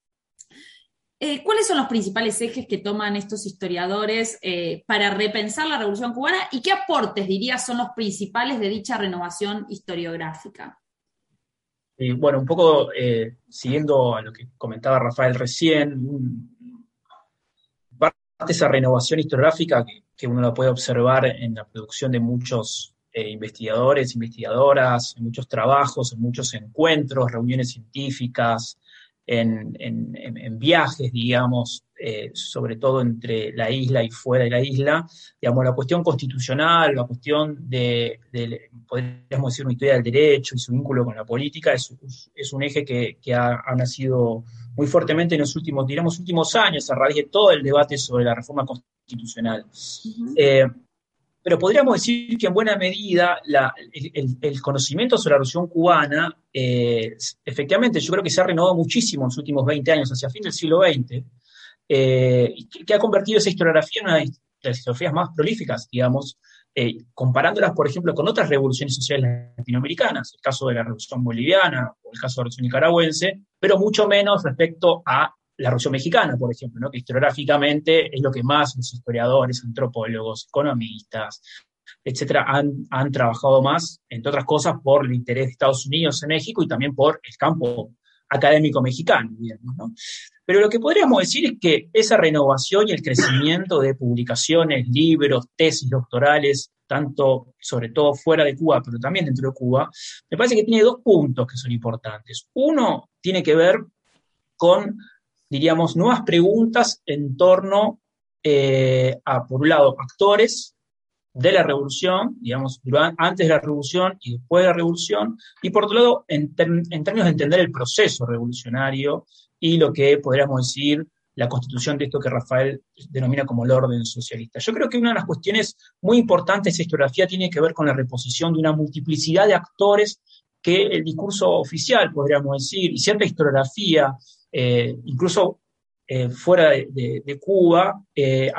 Eh, ¿Cuáles son los principales ejes que toman estos historiadores eh, para repensar la Revolución cubana y qué aportes, dirías, son los principales de dicha renovación historiográfica? bueno, un poco siguiendo a lo que comentaba Rafael recién, parte de esa renovación historiográfica que, que uno la puede observar en la producción de muchos eh, investigadores, investigadoras, en muchos trabajos, en muchos encuentros, reuniones científicas, en, viajes, digamos, eh, sobre todo entre la isla y fuera de la isla, digamos, la cuestión constitucional, la cuestión de, podríamos decir, una historia del derecho y su vínculo con la política, es, es un eje que, ha, nacido muy fuertemente en los últimos, digamos, últimos años, a raíz de todo el debate sobre la reforma constitucional pero podríamos decir que en buena medida el, conocimiento sobre la revolución cubana, eh, efectivamente, yo creo que se ha renovado muchísimo en los últimos 20 años, hacia fin del siglo XX, eh, que, ha convertido esa historiografía en una de las historiografías más prolíficas, digamos, eh, comparándolas, por ejemplo, con otras revoluciones sociales latinoamericanas, el caso de la revolución boliviana o el caso de la revolución nicaragüense, pero mucho menos respecto a la Revolución Mexicana, por ejemplo, ¿no? que historiográficamente es lo que más los historiadores, antropólogos, economistas, etcétera, han, han, trabajado más, entre otras cosas, por el interés de Estados Unidos en México y también por el campo académico mexicano, digamos, ¿no? Pero lo que podríamos decir es que esa renovación y el crecimiento de publicaciones, libros, tesis doctorales, tanto, sobre todo fuera de Cuba, pero también dentro de Cuba, me parece que tiene dos puntos que son importantes. Uno tiene que ver con diríamos, nuevas preguntas en torno eh, a, por un lado, actores de la revolución, digamos, antes de la revolución y después de la revolución, y por otro lado, en, términos de entender el proceso revolucionario y lo que podríamos decir la constitución de esto que Rafael denomina como el orden socialista. Yo creo que una de las cuestiones muy importantes de historiografía tiene que ver con la reposición de una multiplicidad de actores que el discurso oficial, podríamos decir, y cierta historiografía eh, incluso eh, fuera de, Cuba, eh,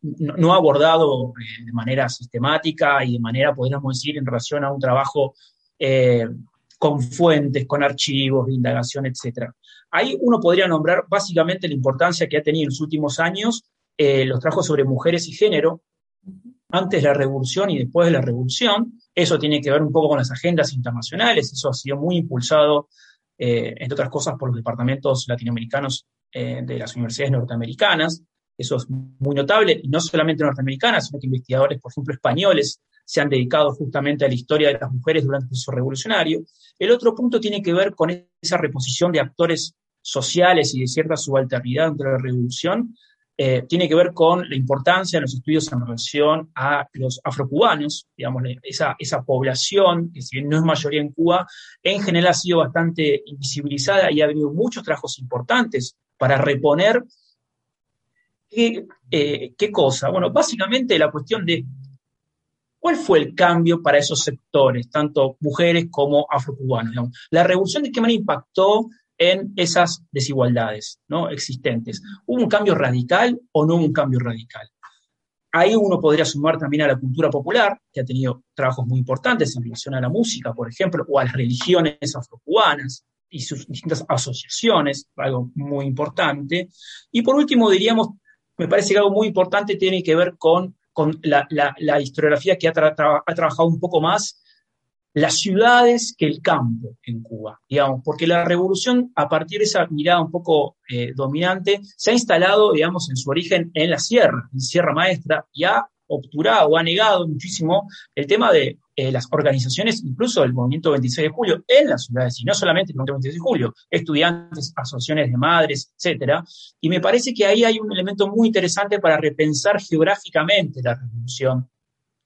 no, ha abordado de manera sistemática y de manera, podríamos decir, en relación a un trabajo con fuentes, con archivos de indagación, etc. Ahí uno podría nombrar básicamente la importancia que ha tenido en los últimos años los trabajos sobre mujeres y género, antes de la revolución y después de la revolución. Eso tiene que ver un poco con las agendas internacionales, eso ha sido muy impulsado eh, entre otras cosas por los departamentos latinoamericanos eh, de las universidades norteamericanas. Eso es muy notable, y no solamente norteamericanas, sino que investigadores, por ejemplo, españoles, se han dedicado justamente a la historia de las mujeres durante el proceso revolucionario. El otro punto tiene que ver con esa reposición de actores sociales y de cierta subalternidad entre la revolución, eh, tiene que ver con la importancia de los estudios en relación a los afrocubanos, digamos, esa, esa población, que si bien no es mayoría en Cuba, en general ha sido bastante invisibilizada y ha habido muchos trabajos importantes para reponer qué, eh, qué cosa. Bueno, básicamente la cuestión de ¿Cuál fue el cambio para esos sectores, tanto mujeres como afrocubanos? La revolución de qué manera impactó en esas desigualdades ¿no? existentes. ¿Hubo un cambio radical o no un cambio radical? Ahí uno podría sumar también a la cultura popular, que ha tenido trabajos muy importantes en relación a la música, por ejemplo, o a las religiones afrocubanas y sus distintas asociaciones, algo muy importante. Y por último, diríamos, me parece que algo muy importante tiene que ver con, con la, historiografía que ha, ha trabajado un poco más las ciudades que el campo en Cuba, digamos, porque la revolución, a partir de esa mirada un poco eh, dominante, se ha instalado, digamos, en su origen en la sierra, en Sierra Maestra, y ha obturado ha negado muchísimo el tema de eh, las organizaciones, incluso del movimiento 26 de julio, en las ciudades, y no solamente el movimiento 26 de julio, estudiantes, asociaciones de madres, etcétera. Y me parece que ahí hay un elemento muy interesante para repensar geográficamente la revolución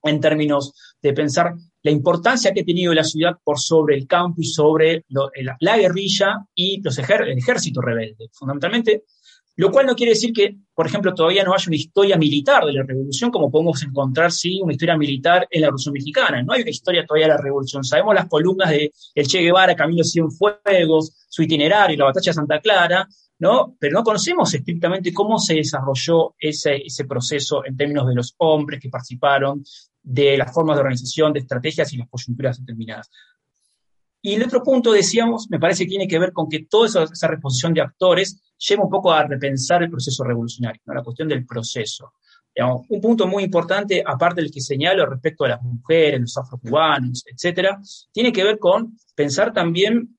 en términos de pensar la importancia que ha tenido la ciudad por sobre el campo y sobre la, guerrilla y los el ejército rebelde, fundamentalmente, lo cual no quiere decir que, por ejemplo, todavía no haya una historia militar de la revolución, como podemos encontrar, sí, una historia militar en la Revolución Mexicana. No hay una historia todavía de la revolución. Sabemos las columnas de el Che Guevara, Camilo Cienfuegos, su itinerario, la batalla de Santa Clara, ¿no? Pero no conocemos estrictamente cómo se desarrolló ese, ese proceso en términos de los hombres que participaron, de las formas de organización, de estrategias y las coyunturas determinadas. Y el otro punto, decíamos, me parece que tiene que ver con que toda esa, reposición de actores lleva un poco a repensar el proceso revolucionario, la cuestión del proceso. un punto muy importante, aparte del que señalo respecto a las mujeres, los afrocubanos, etcétera, tiene que ver con pensar también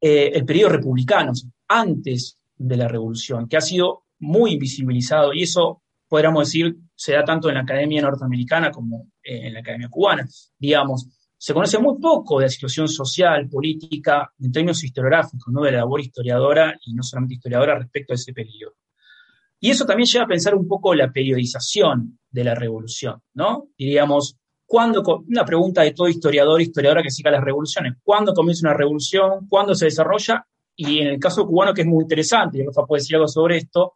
eh, el periodo republicano, antes de la revolución, que ha sido muy invisibilizado y eso podríamos decir se da tanto en la academia norteamericana como en la academia cubana. Digamos, se conoce muy poco de la situación social, política, en términos historiográficos, ¿no? de la labor historiadora y no solamente historiadora respecto a ese periodo. Y eso también lleva a pensar un poco la periodización de la revolución, ¿no? Diríamos, ¿cuándo, una pregunta de todo historiador, historiadora que siga las revoluciones, ¿cuándo comienza una revolución? ¿Cuándo se desarrolla? Y en el caso cubano, que es muy interesante, y Rafa puede decir algo sobre esto,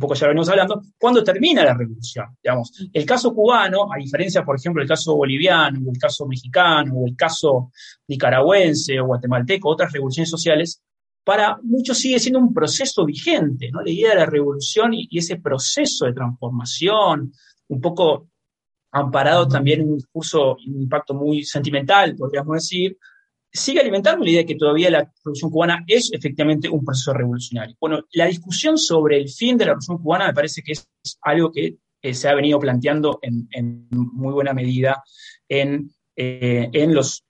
un poco ya venimos hablando, ¿cuándo termina la revolución? Digamos, el caso cubano, a diferencia, por ejemplo, del caso boliviano, o el caso mexicano, o el caso nicaragüense o guatemalteco, otras revoluciones sociales, para muchos sigue siendo un proceso vigente, ¿no? La idea de la revolución y, ese proceso de transformación, un poco amparado también en un discurso, un impacto muy sentimental, podríamos decir, sigue alimentando la idea de que todavía la revolución cubana es efectivamente un proceso revolucionario. Bueno, la discusión sobre el fin de la revolución cubana me parece que es algo que se ha venido planteando en, muy buena medida en, eh, en, los,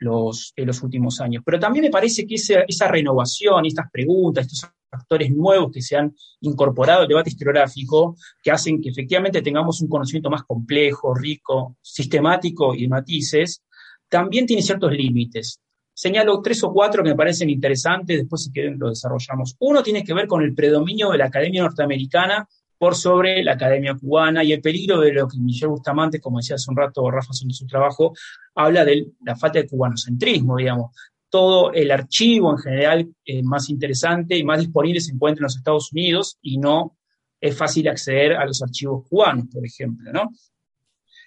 últimos años. Pero también me parece que esa, esa renovación, estas preguntas, estos factores nuevos que se han incorporado al debate historiográfico, que hacen que efectivamente tengamos un conocimiento más complejo, rico, sistemático y de matices, también tiene ciertos límites. Señalo tres o cuatro que me parecen interesantes, después si quieren lo desarrollamos. Uno tiene que ver con el predominio de la academia norteamericana por sobre la academia cubana y el peligro de lo que Miguel Bustamante, como decía hace un rato Rafa en su trabajo, habla de la falta de cubanocentrismo, digamos. Todo el archivo en general eh, más interesante y más disponible se encuentra en los Estados Unidos y no es fácil acceder a los archivos cubanos, por ejemplo, ¿no?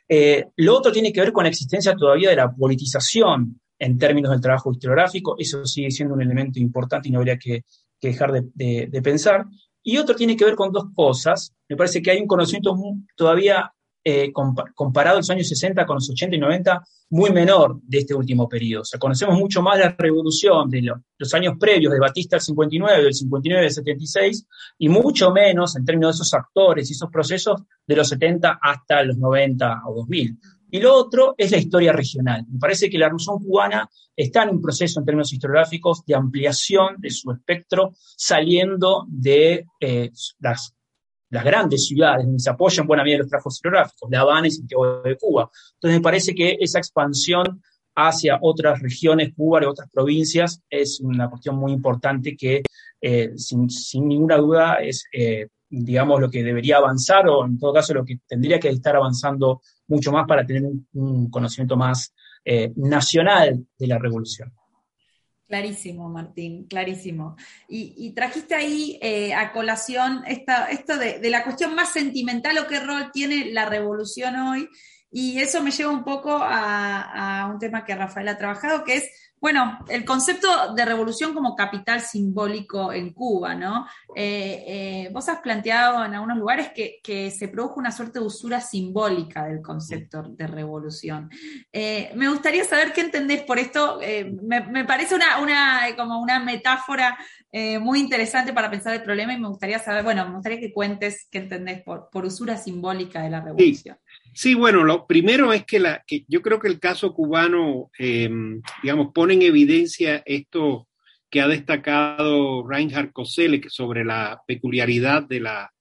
Eh, lo otro tiene que ver con la existencia todavía de la politización en términos del trabajo historiográfico. Eso sigue siendo un elemento importante y no habría que, dejar de, pensar. Y otro tiene que ver con dos cosas. Me parece que hay un conocimiento todavía eh, comparado a los años 60 con los 80 y 90 muy menor de este último periodo. O sea, conocemos mucho más la revolución de los años previos de Batista al 59, del 59 al 76, y mucho menos en términos de esos actores y esos procesos de los 70 hasta los 90 o 2000. Y lo otro es la historia regional. Me parece que la Revolución cubana está en un proceso en términos historiográficos de ampliación de su espectro, saliendo de eh, las, grandes ciudades donde se apoyan buena medida los trabajos historiográficos, La Habana y Santiago de Cuba. Entonces me parece que esa expansión hacia otras regiones, Cuba y otras provincias, es una cuestión muy importante que eh, sin, sin, ninguna duda es eh, digamos, lo que debería avanzar o en todo caso lo que tendría que estar avanzando mucho más para tener un, conocimiento más eh, nacional de la revolución. Clarísimo, Martín, clarísimo. Y, trajiste ahí eh, a colación esta, esto de, la cuestión más sentimental o qué rol tiene la revolución hoy. Y eso me lleva un poco a, a un tema que Rafael ha trabajado, que es bueno, el concepto de revolución como capital simbólico en Cuba, ¿no? Eh, eh, vos has planteado en algunos lugares que, se produjo una suerte de usura simbólica del concepto de revolución. Eh, me gustaría saber qué entendés por esto. Me, parece una, una, como una metáfora muy interesante para pensar el problema y me gustaría saber, bueno, me gustaría que cuentes qué entendés por, por usura simbólica de la revolución. Sí, bueno, lo primero es que, la, yo creo que el caso cubano, em, digamos, pone en evidencia esto que ha destacado Reinhard Koselleck sobre la peculiaridad de la,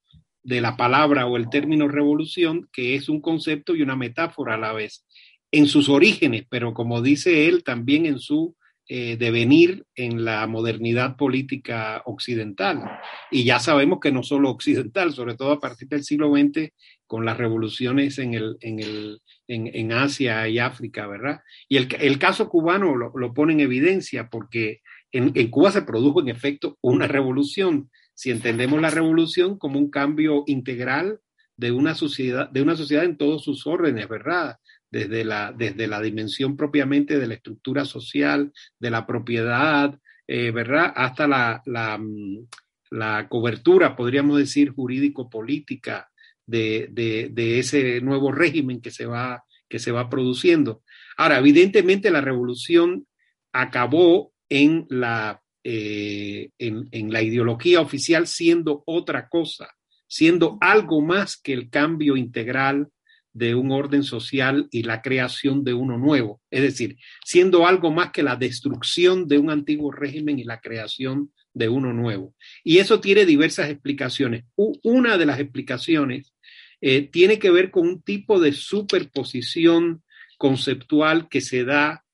de la palabra o el término revolución, que es un concepto y una metáfora a la vez, en sus orígenes, pero como dice él, también en su eh, devenir en la modernidad política occidental. Y ya sabemos que no solo occidental, sobre todo a partir del siglo XX, con las revoluciones en, el, en, el, en, Asia y África, ¿verdad? Y el, el caso cubano lo, lo, pone en evidencia porque en, Cuba se produjo en efecto una revolución. Si entendemos la revolución como un cambio integral de una sociedad, de una sociedad en todos sus órdenes, ¿verdad? Desde la, desde la dimensión propiamente de la estructura social, de la propiedad, eh, ¿verdad? Hasta la, la, mm, la cobertura, podríamos decir, jurídico-política de, ese nuevo régimen que se, va, que se va produciendo. Ahora, evidentemente la revolución acabó en la, eh, en, la ideología oficial siendo otra cosa, siendo algo más que el cambio integral de un orden social y la creación de uno nuevo, es decir, siendo algo más que la destrucción de un antiguo régimen y la creación de uno nuevo. Y eso tiene diversas explicaciones. Una de las explicaciones eh, tiene que ver con un tipo de superposición conceptual que se da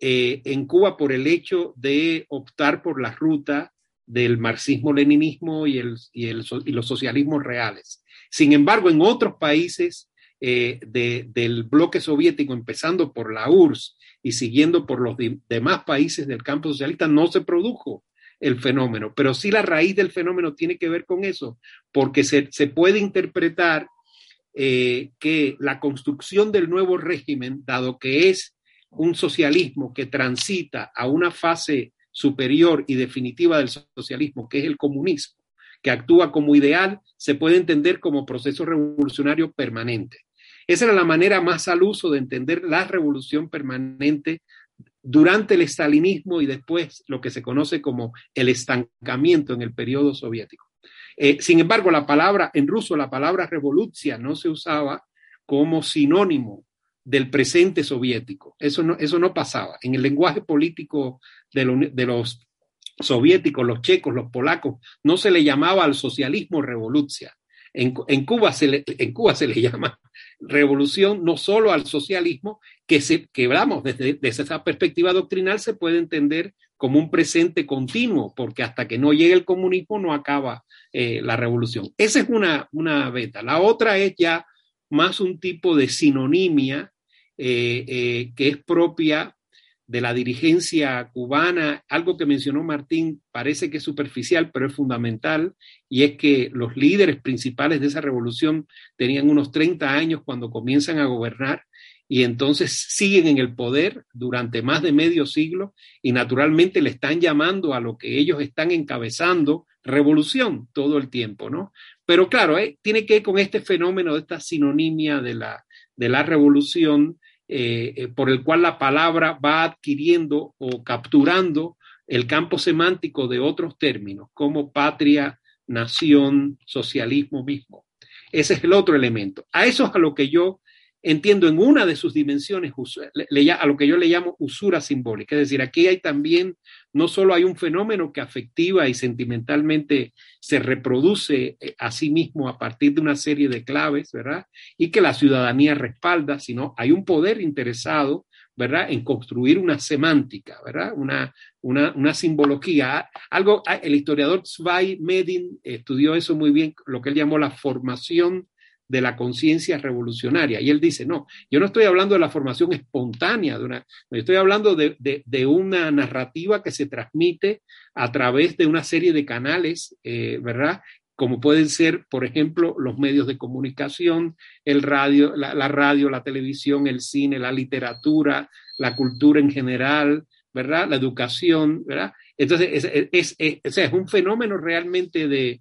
eh, en Cuba por el hecho de optar por la ruta del marxismo-leninismo y, el, y, el, y, los socialismos reales. Sin embargo, en otros países eh, del bloque soviético, empezando por la URSS y siguiendo por los demás países del campo socialista, no se produjo el fenómeno, pero sí la raíz del fenómeno tiene que ver con eso, porque se, se puede interpretar eh, que la construcción del nuevo régimen, dado que es un socialismo que transita a una fase superior y definitiva del socialismo, que es el comunismo, que actúa como ideal, se puede entender como proceso revolucionario permanente. Esa era la manera más al uso de entender la revolución permanente durante el estalinismo y después lo que se conoce como el estancamiento en el periodo soviético. Eh, sin embargo, la palabra, en ruso, la palabra revolución no se usaba como sinónimo del presente soviético. Eso no, eso no pasaba. En el lenguaje político de, los soviéticos, los checos, los polacos, no se le llamaba al socialismo revolución. En, en, Cuba se le, en Cuba se le (laughs) llama revolución no solo al socialismo, que, se, que desde, desde, esa perspectiva doctrinal se puede entender como un presente continuo, porque hasta que no llegue el comunismo no acaba eh, la revolución. Esa es una, una beta. La otra es ya más un tipo de sinonimia eh, eh, que es propia de la dirigencia cubana, algo que mencionó Martín parece que es superficial, pero es fundamental, y es que los líderes principales de esa revolución tenían unos 30 años cuando comienzan a gobernar y entonces siguen en el poder durante más de medio siglo y naturalmente le están llamando a lo que ellos están encabezando revolución todo el tiempo, ¿no? Pero claro, eh, tiene que ver con este fenómeno esta sinonimia de la, de la revolución eh, eh, por el cual la palabra va adquiriendo o capturando el campo semántico de otros términos, como patria, nación, socialismo mismo. Ese es el otro elemento. A eso es a lo que yo entiendo en una de sus dimensiones, a lo que yo le llamo usura simbólica. Es decir, aquí hay también, no solo hay un fenómeno que afectiva y sentimentalmente se reproduce eh, a sí mismo a partir de una serie de claves, ¿verdad? Y que la ciudadanía respalda, sino hay un poder interesado, ¿verdad? En construir una semántica, ¿verdad? Una, una, simbología. Algo, ah, el historiador Zwei Medin estudió eso muy bien, lo que él llamó la formación de la conciencia revolucionaria. Y él dice, no, yo no estoy hablando de la formación espontánea, de una, estoy hablando de, una narrativa que se transmite a través de una serie de canales, eh, ¿verdad? Como pueden ser, por ejemplo, los medios de comunicación, el radio, la, radio, la televisión, el cine, la literatura, la cultura en general, ¿verdad? La educación, ¿verdad? Entonces, es, es, es un fenómeno realmente de,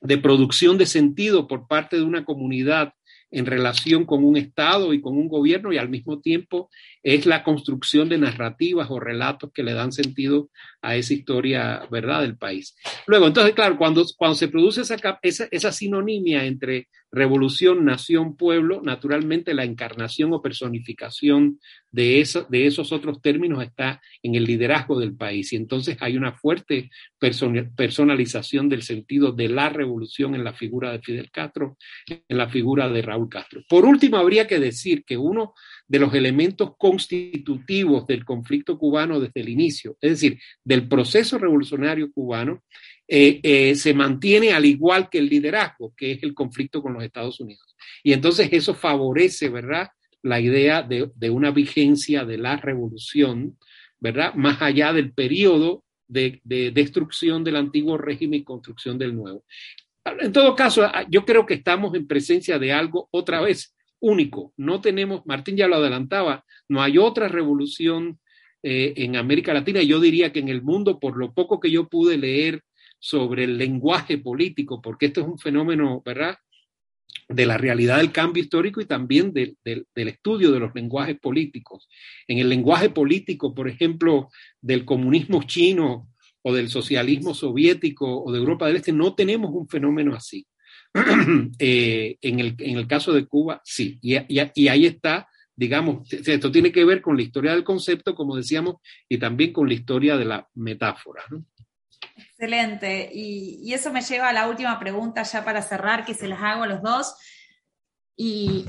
de producción de sentido por parte de una comunidad en relación con un Estado y con un gobierno y al mismo tiempo es la construcción de narrativas o relatos que le dan sentido a esa historia, ¿verdad?, del país. Luego, entonces, claro, cuando, cuando se produce esa, esa, esa sinonimia entre revolución, nación, pueblo, naturalmente la encarnación o personificación de, de esos otros términos está en el liderazgo del país. Y entonces hay una fuerte personalización del sentido de la revolución en la figura de Fidel Castro, en la figura de Raúl Castro. Por último, habría que decir que uno de los elementos constitutivos del conflicto cubano desde el inicio, es decir, del proceso revolucionario cubano, eh, eh, se mantiene al igual que el liderazgo, que es el conflicto con los Estados Unidos. Y entonces eso favorece, ¿verdad? La idea de, una vigencia de la revolución, ¿verdad? Más allá del periodo de, de destrucción del antiguo régimen y construcción del nuevo. En todo caso, yo creo que estamos en presencia de algo otra vez único. No tenemos, Martín ya lo adelantaba, no hay otra revolución eh, en América Latina. Yo diría que en el mundo, por lo poco que yo pude leer sobre el lenguaje político, porque esto es un fenómeno, ¿verdad? de la realidad del cambio histórico y también del estudio de los lenguajes políticos. En el lenguaje político, por ejemplo, del comunismo chino o del socialismo soviético o de Europa del Este, no tenemos un fenómeno así. (clears throat) Eh, en, el, caso de Cuba, sí. Y, y, ahí está, digamos, esto tiene que ver con la historia del concepto, como decíamos, y también con la historia de la metáfora. Excelente. Y, y, eso me lleva a la última pregunta ya para cerrar, que se las hago a los dos. ¿Y,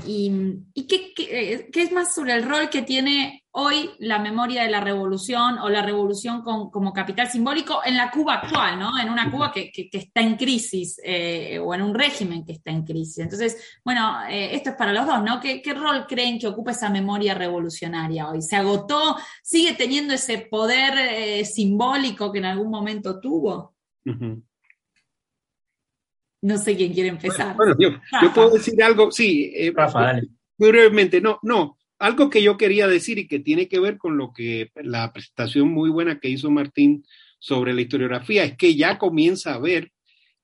y, qué, qué, es más sobre el rol que tiene hoy la memoria de la revolución o la revolución como capital simbólico en la Cuba actual, ¿no? En una Cuba que, que, está en crisis eh, o en un régimen que está en crisis. Entonces, bueno, eh, esto es para los dos, ¿no? ¿Qué, ¿Qué, rol creen que ocupa esa memoria revolucionaria hoy? ¿Se agotó? ¿Sigue teniendo ese poder eh, simbólico que en algún momento tuvo? No sé quién quiere empezar. Bueno, yo, puedo decir algo, sí. Eh, Rafa, dale. Muy brevemente, no, no. Algo que yo quería decir y que tiene que ver con lo que la presentación muy buena que hizo Martín sobre la historiografía es que ya comienza a haber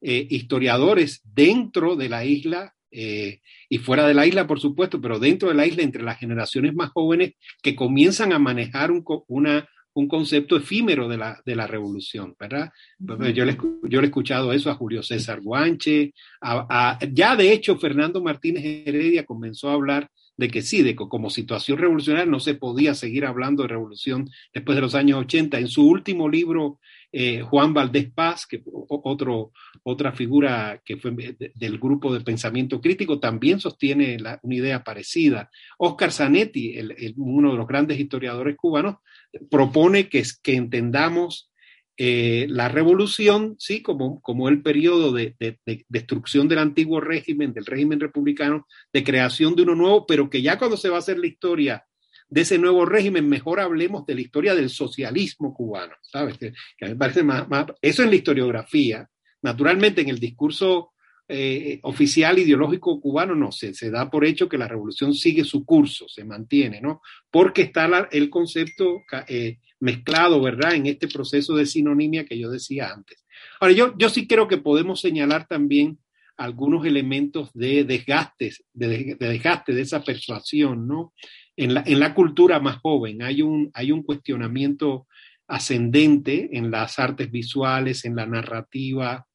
eh, historiadores dentro de la isla eh, y fuera de la isla, por supuesto, pero dentro de la isla, entre las generaciones más jóvenes, que comienzan a manejar un, una, un concepto efímero de la, de la revolución, ¿verdad? yo, le, yo he escuchado eso a Julio César Guanche, ya de hecho Fernando Martínez Heredia comenzó a hablar de que sí, de que como situación revolucionaria no se podía seguir hablando de revolución después de los años 80. En su último libro, eh, Juan Valdés Paz, que otro, otra figura que fue del grupo de pensamiento crítico, también sostiene una idea parecida. Oscar Zanetti, uno de los grandes historiadores cubanos, propone que, que entendamos eh, la revolución, sí, como, como el periodo de, destrucción del antiguo régimen, del régimen republicano, de creación de uno nuevo, pero que ya cuando se va a hacer la historia de ese nuevo régimen, mejor hablemos de la historia del socialismo cubano, ¿sabes? Que, me parece más, eso es la historiografía. Naturalmente, en el discurso eh, oficial ideológico cubano no, se, se, da por hecho que la revolución sigue su curso, se mantiene, ¿no? Porque está el concepto eh, mezclado, ¿verdad?, en este proceso de sinonimia que yo decía antes. Ahora, yo, yo sí creo que podemos señalar también algunos elementos de desgastes, de, desgaste de esa persuasión, ¿no? En la, en la cultura más joven hay un, hay un cuestionamiento ascendente en las artes visuales, en la narrativa,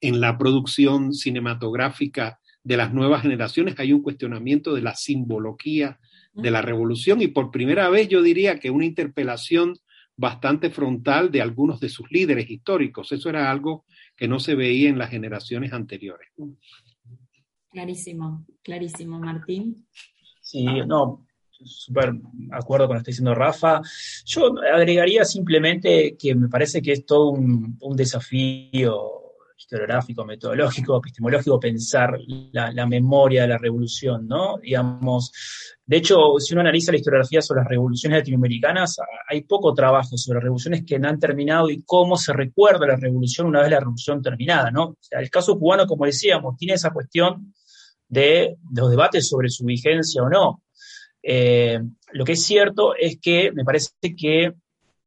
en la producción cinematográfica de las nuevas generaciones hay un cuestionamiento de la simbología de la revolución y por primera vez yo diría que una interpelación bastante frontal de algunos de sus líderes históricos. Eso era algo que no se veía en las generaciones anteriores. Clarísimo, clarísimo, Martín. Sí, no, súper acuerdo con lo que está diciendo Rafa. Yo agregaría simplemente que me parece que es todo un, un desafío historiográfico, metodológico, epistemológico, pensar la, memoria de la revolución, ¿no? Digamos, de hecho, si uno analiza la historiografía sobre las revoluciones latinoamericanas, hay poco trabajo sobre revoluciones que no han terminado y cómo se recuerda la revolución una vez la revolución terminada, ¿no? O sea, el caso cubano, como decíamos, tiene esa cuestión de, los debates sobre su vigencia o no. Eh, lo que es cierto es que me parece que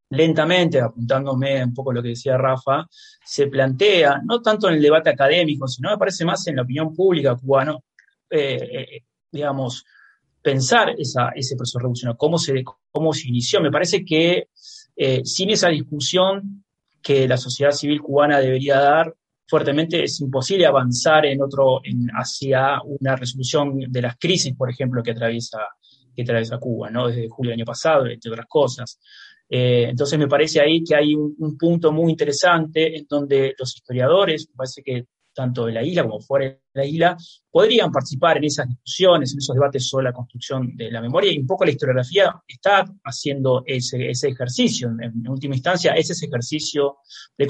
lentamente, apuntándome un poco a lo que decía Rafa, se plantea, no tanto en el debate académico, sino me parece más en la opinión pública cubana, eh, eh, digamos, pensar ese proceso revolucionario, cómo se, cómo se inició. Me parece que eh, sin esa discusión que la sociedad civil cubana debería dar fuertemente, es imposible avanzar en otro, hacia una resolución de las crisis, por ejemplo, que atraviesa, que atraviesa Cuba, ¿no? Desde julio del año pasado, entre otras cosas. Eh, entonces me parece ahí que hay un, punto muy interesante en donde los historiadores, me parece que tanto de la isla como fuera de la isla, podrían participar en esas discusiones, en esos debates sobre la construcción de la memoria, y un poco la historiografía está haciendo ese, ejercicio, en, última instancia, es ese ejercicio de,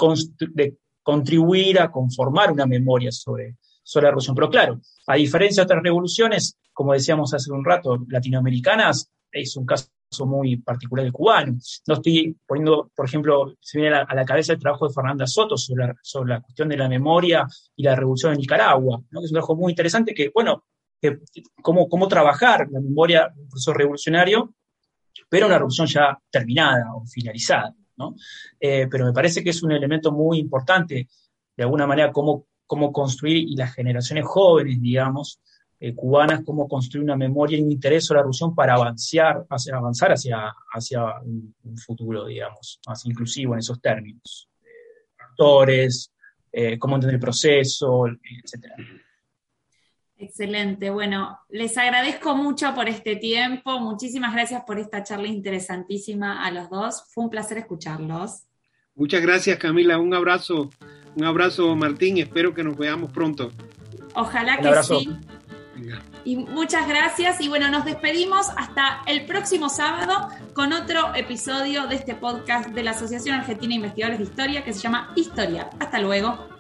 de, contribuir a conformar una memoria sobre, sobre la revolución. Pero claro, a diferencia de otras revoluciones, como decíamos hace un rato, latinoamericanas, es un caso muy particular del cubano. No estoy poniendo, por ejemplo, se viene a la, cabeza el trabajo de Fernanda Soto sobre la, sobre la, cuestión de la memoria y la revolución en Nicaragua, ¿no? que es un trabajo muy interesante que, bueno, cómo, cómo trabajar la memoria de un proceso revolucionario, pero una revolución ya terminada o finalizada. ¿no? Eh, pero me parece que es un elemento muy importante, de alguna manera, cómo cómo construir, y las generaciones jóvenes, digamos, eh, cubanas, cómo construir una memoria y un interés sobre la revolución para avanzar hacia, avanzar hacia, hacia un, futuro, digamos, más inclusivo en esos términos. actores, cómo entender el proceso, etcétera. Excelente. Bueno, les agradezco mucho por este tiempo. Muchísimas gracias por esta charla interesantísima a los dos. Fue un placer escucharlos. Muchas gracias, Camila. Un abrazo. Un abrazo, Martín. Espero que nos veamos pronto. Ojalá que sí. Y muchas gracias. Y bueno, nos despedimos hasta el próximo sábado con otro episodio de este podcast de la Asociación Argentina de Investigadores de Historia que se llama Historia. Hasta luego.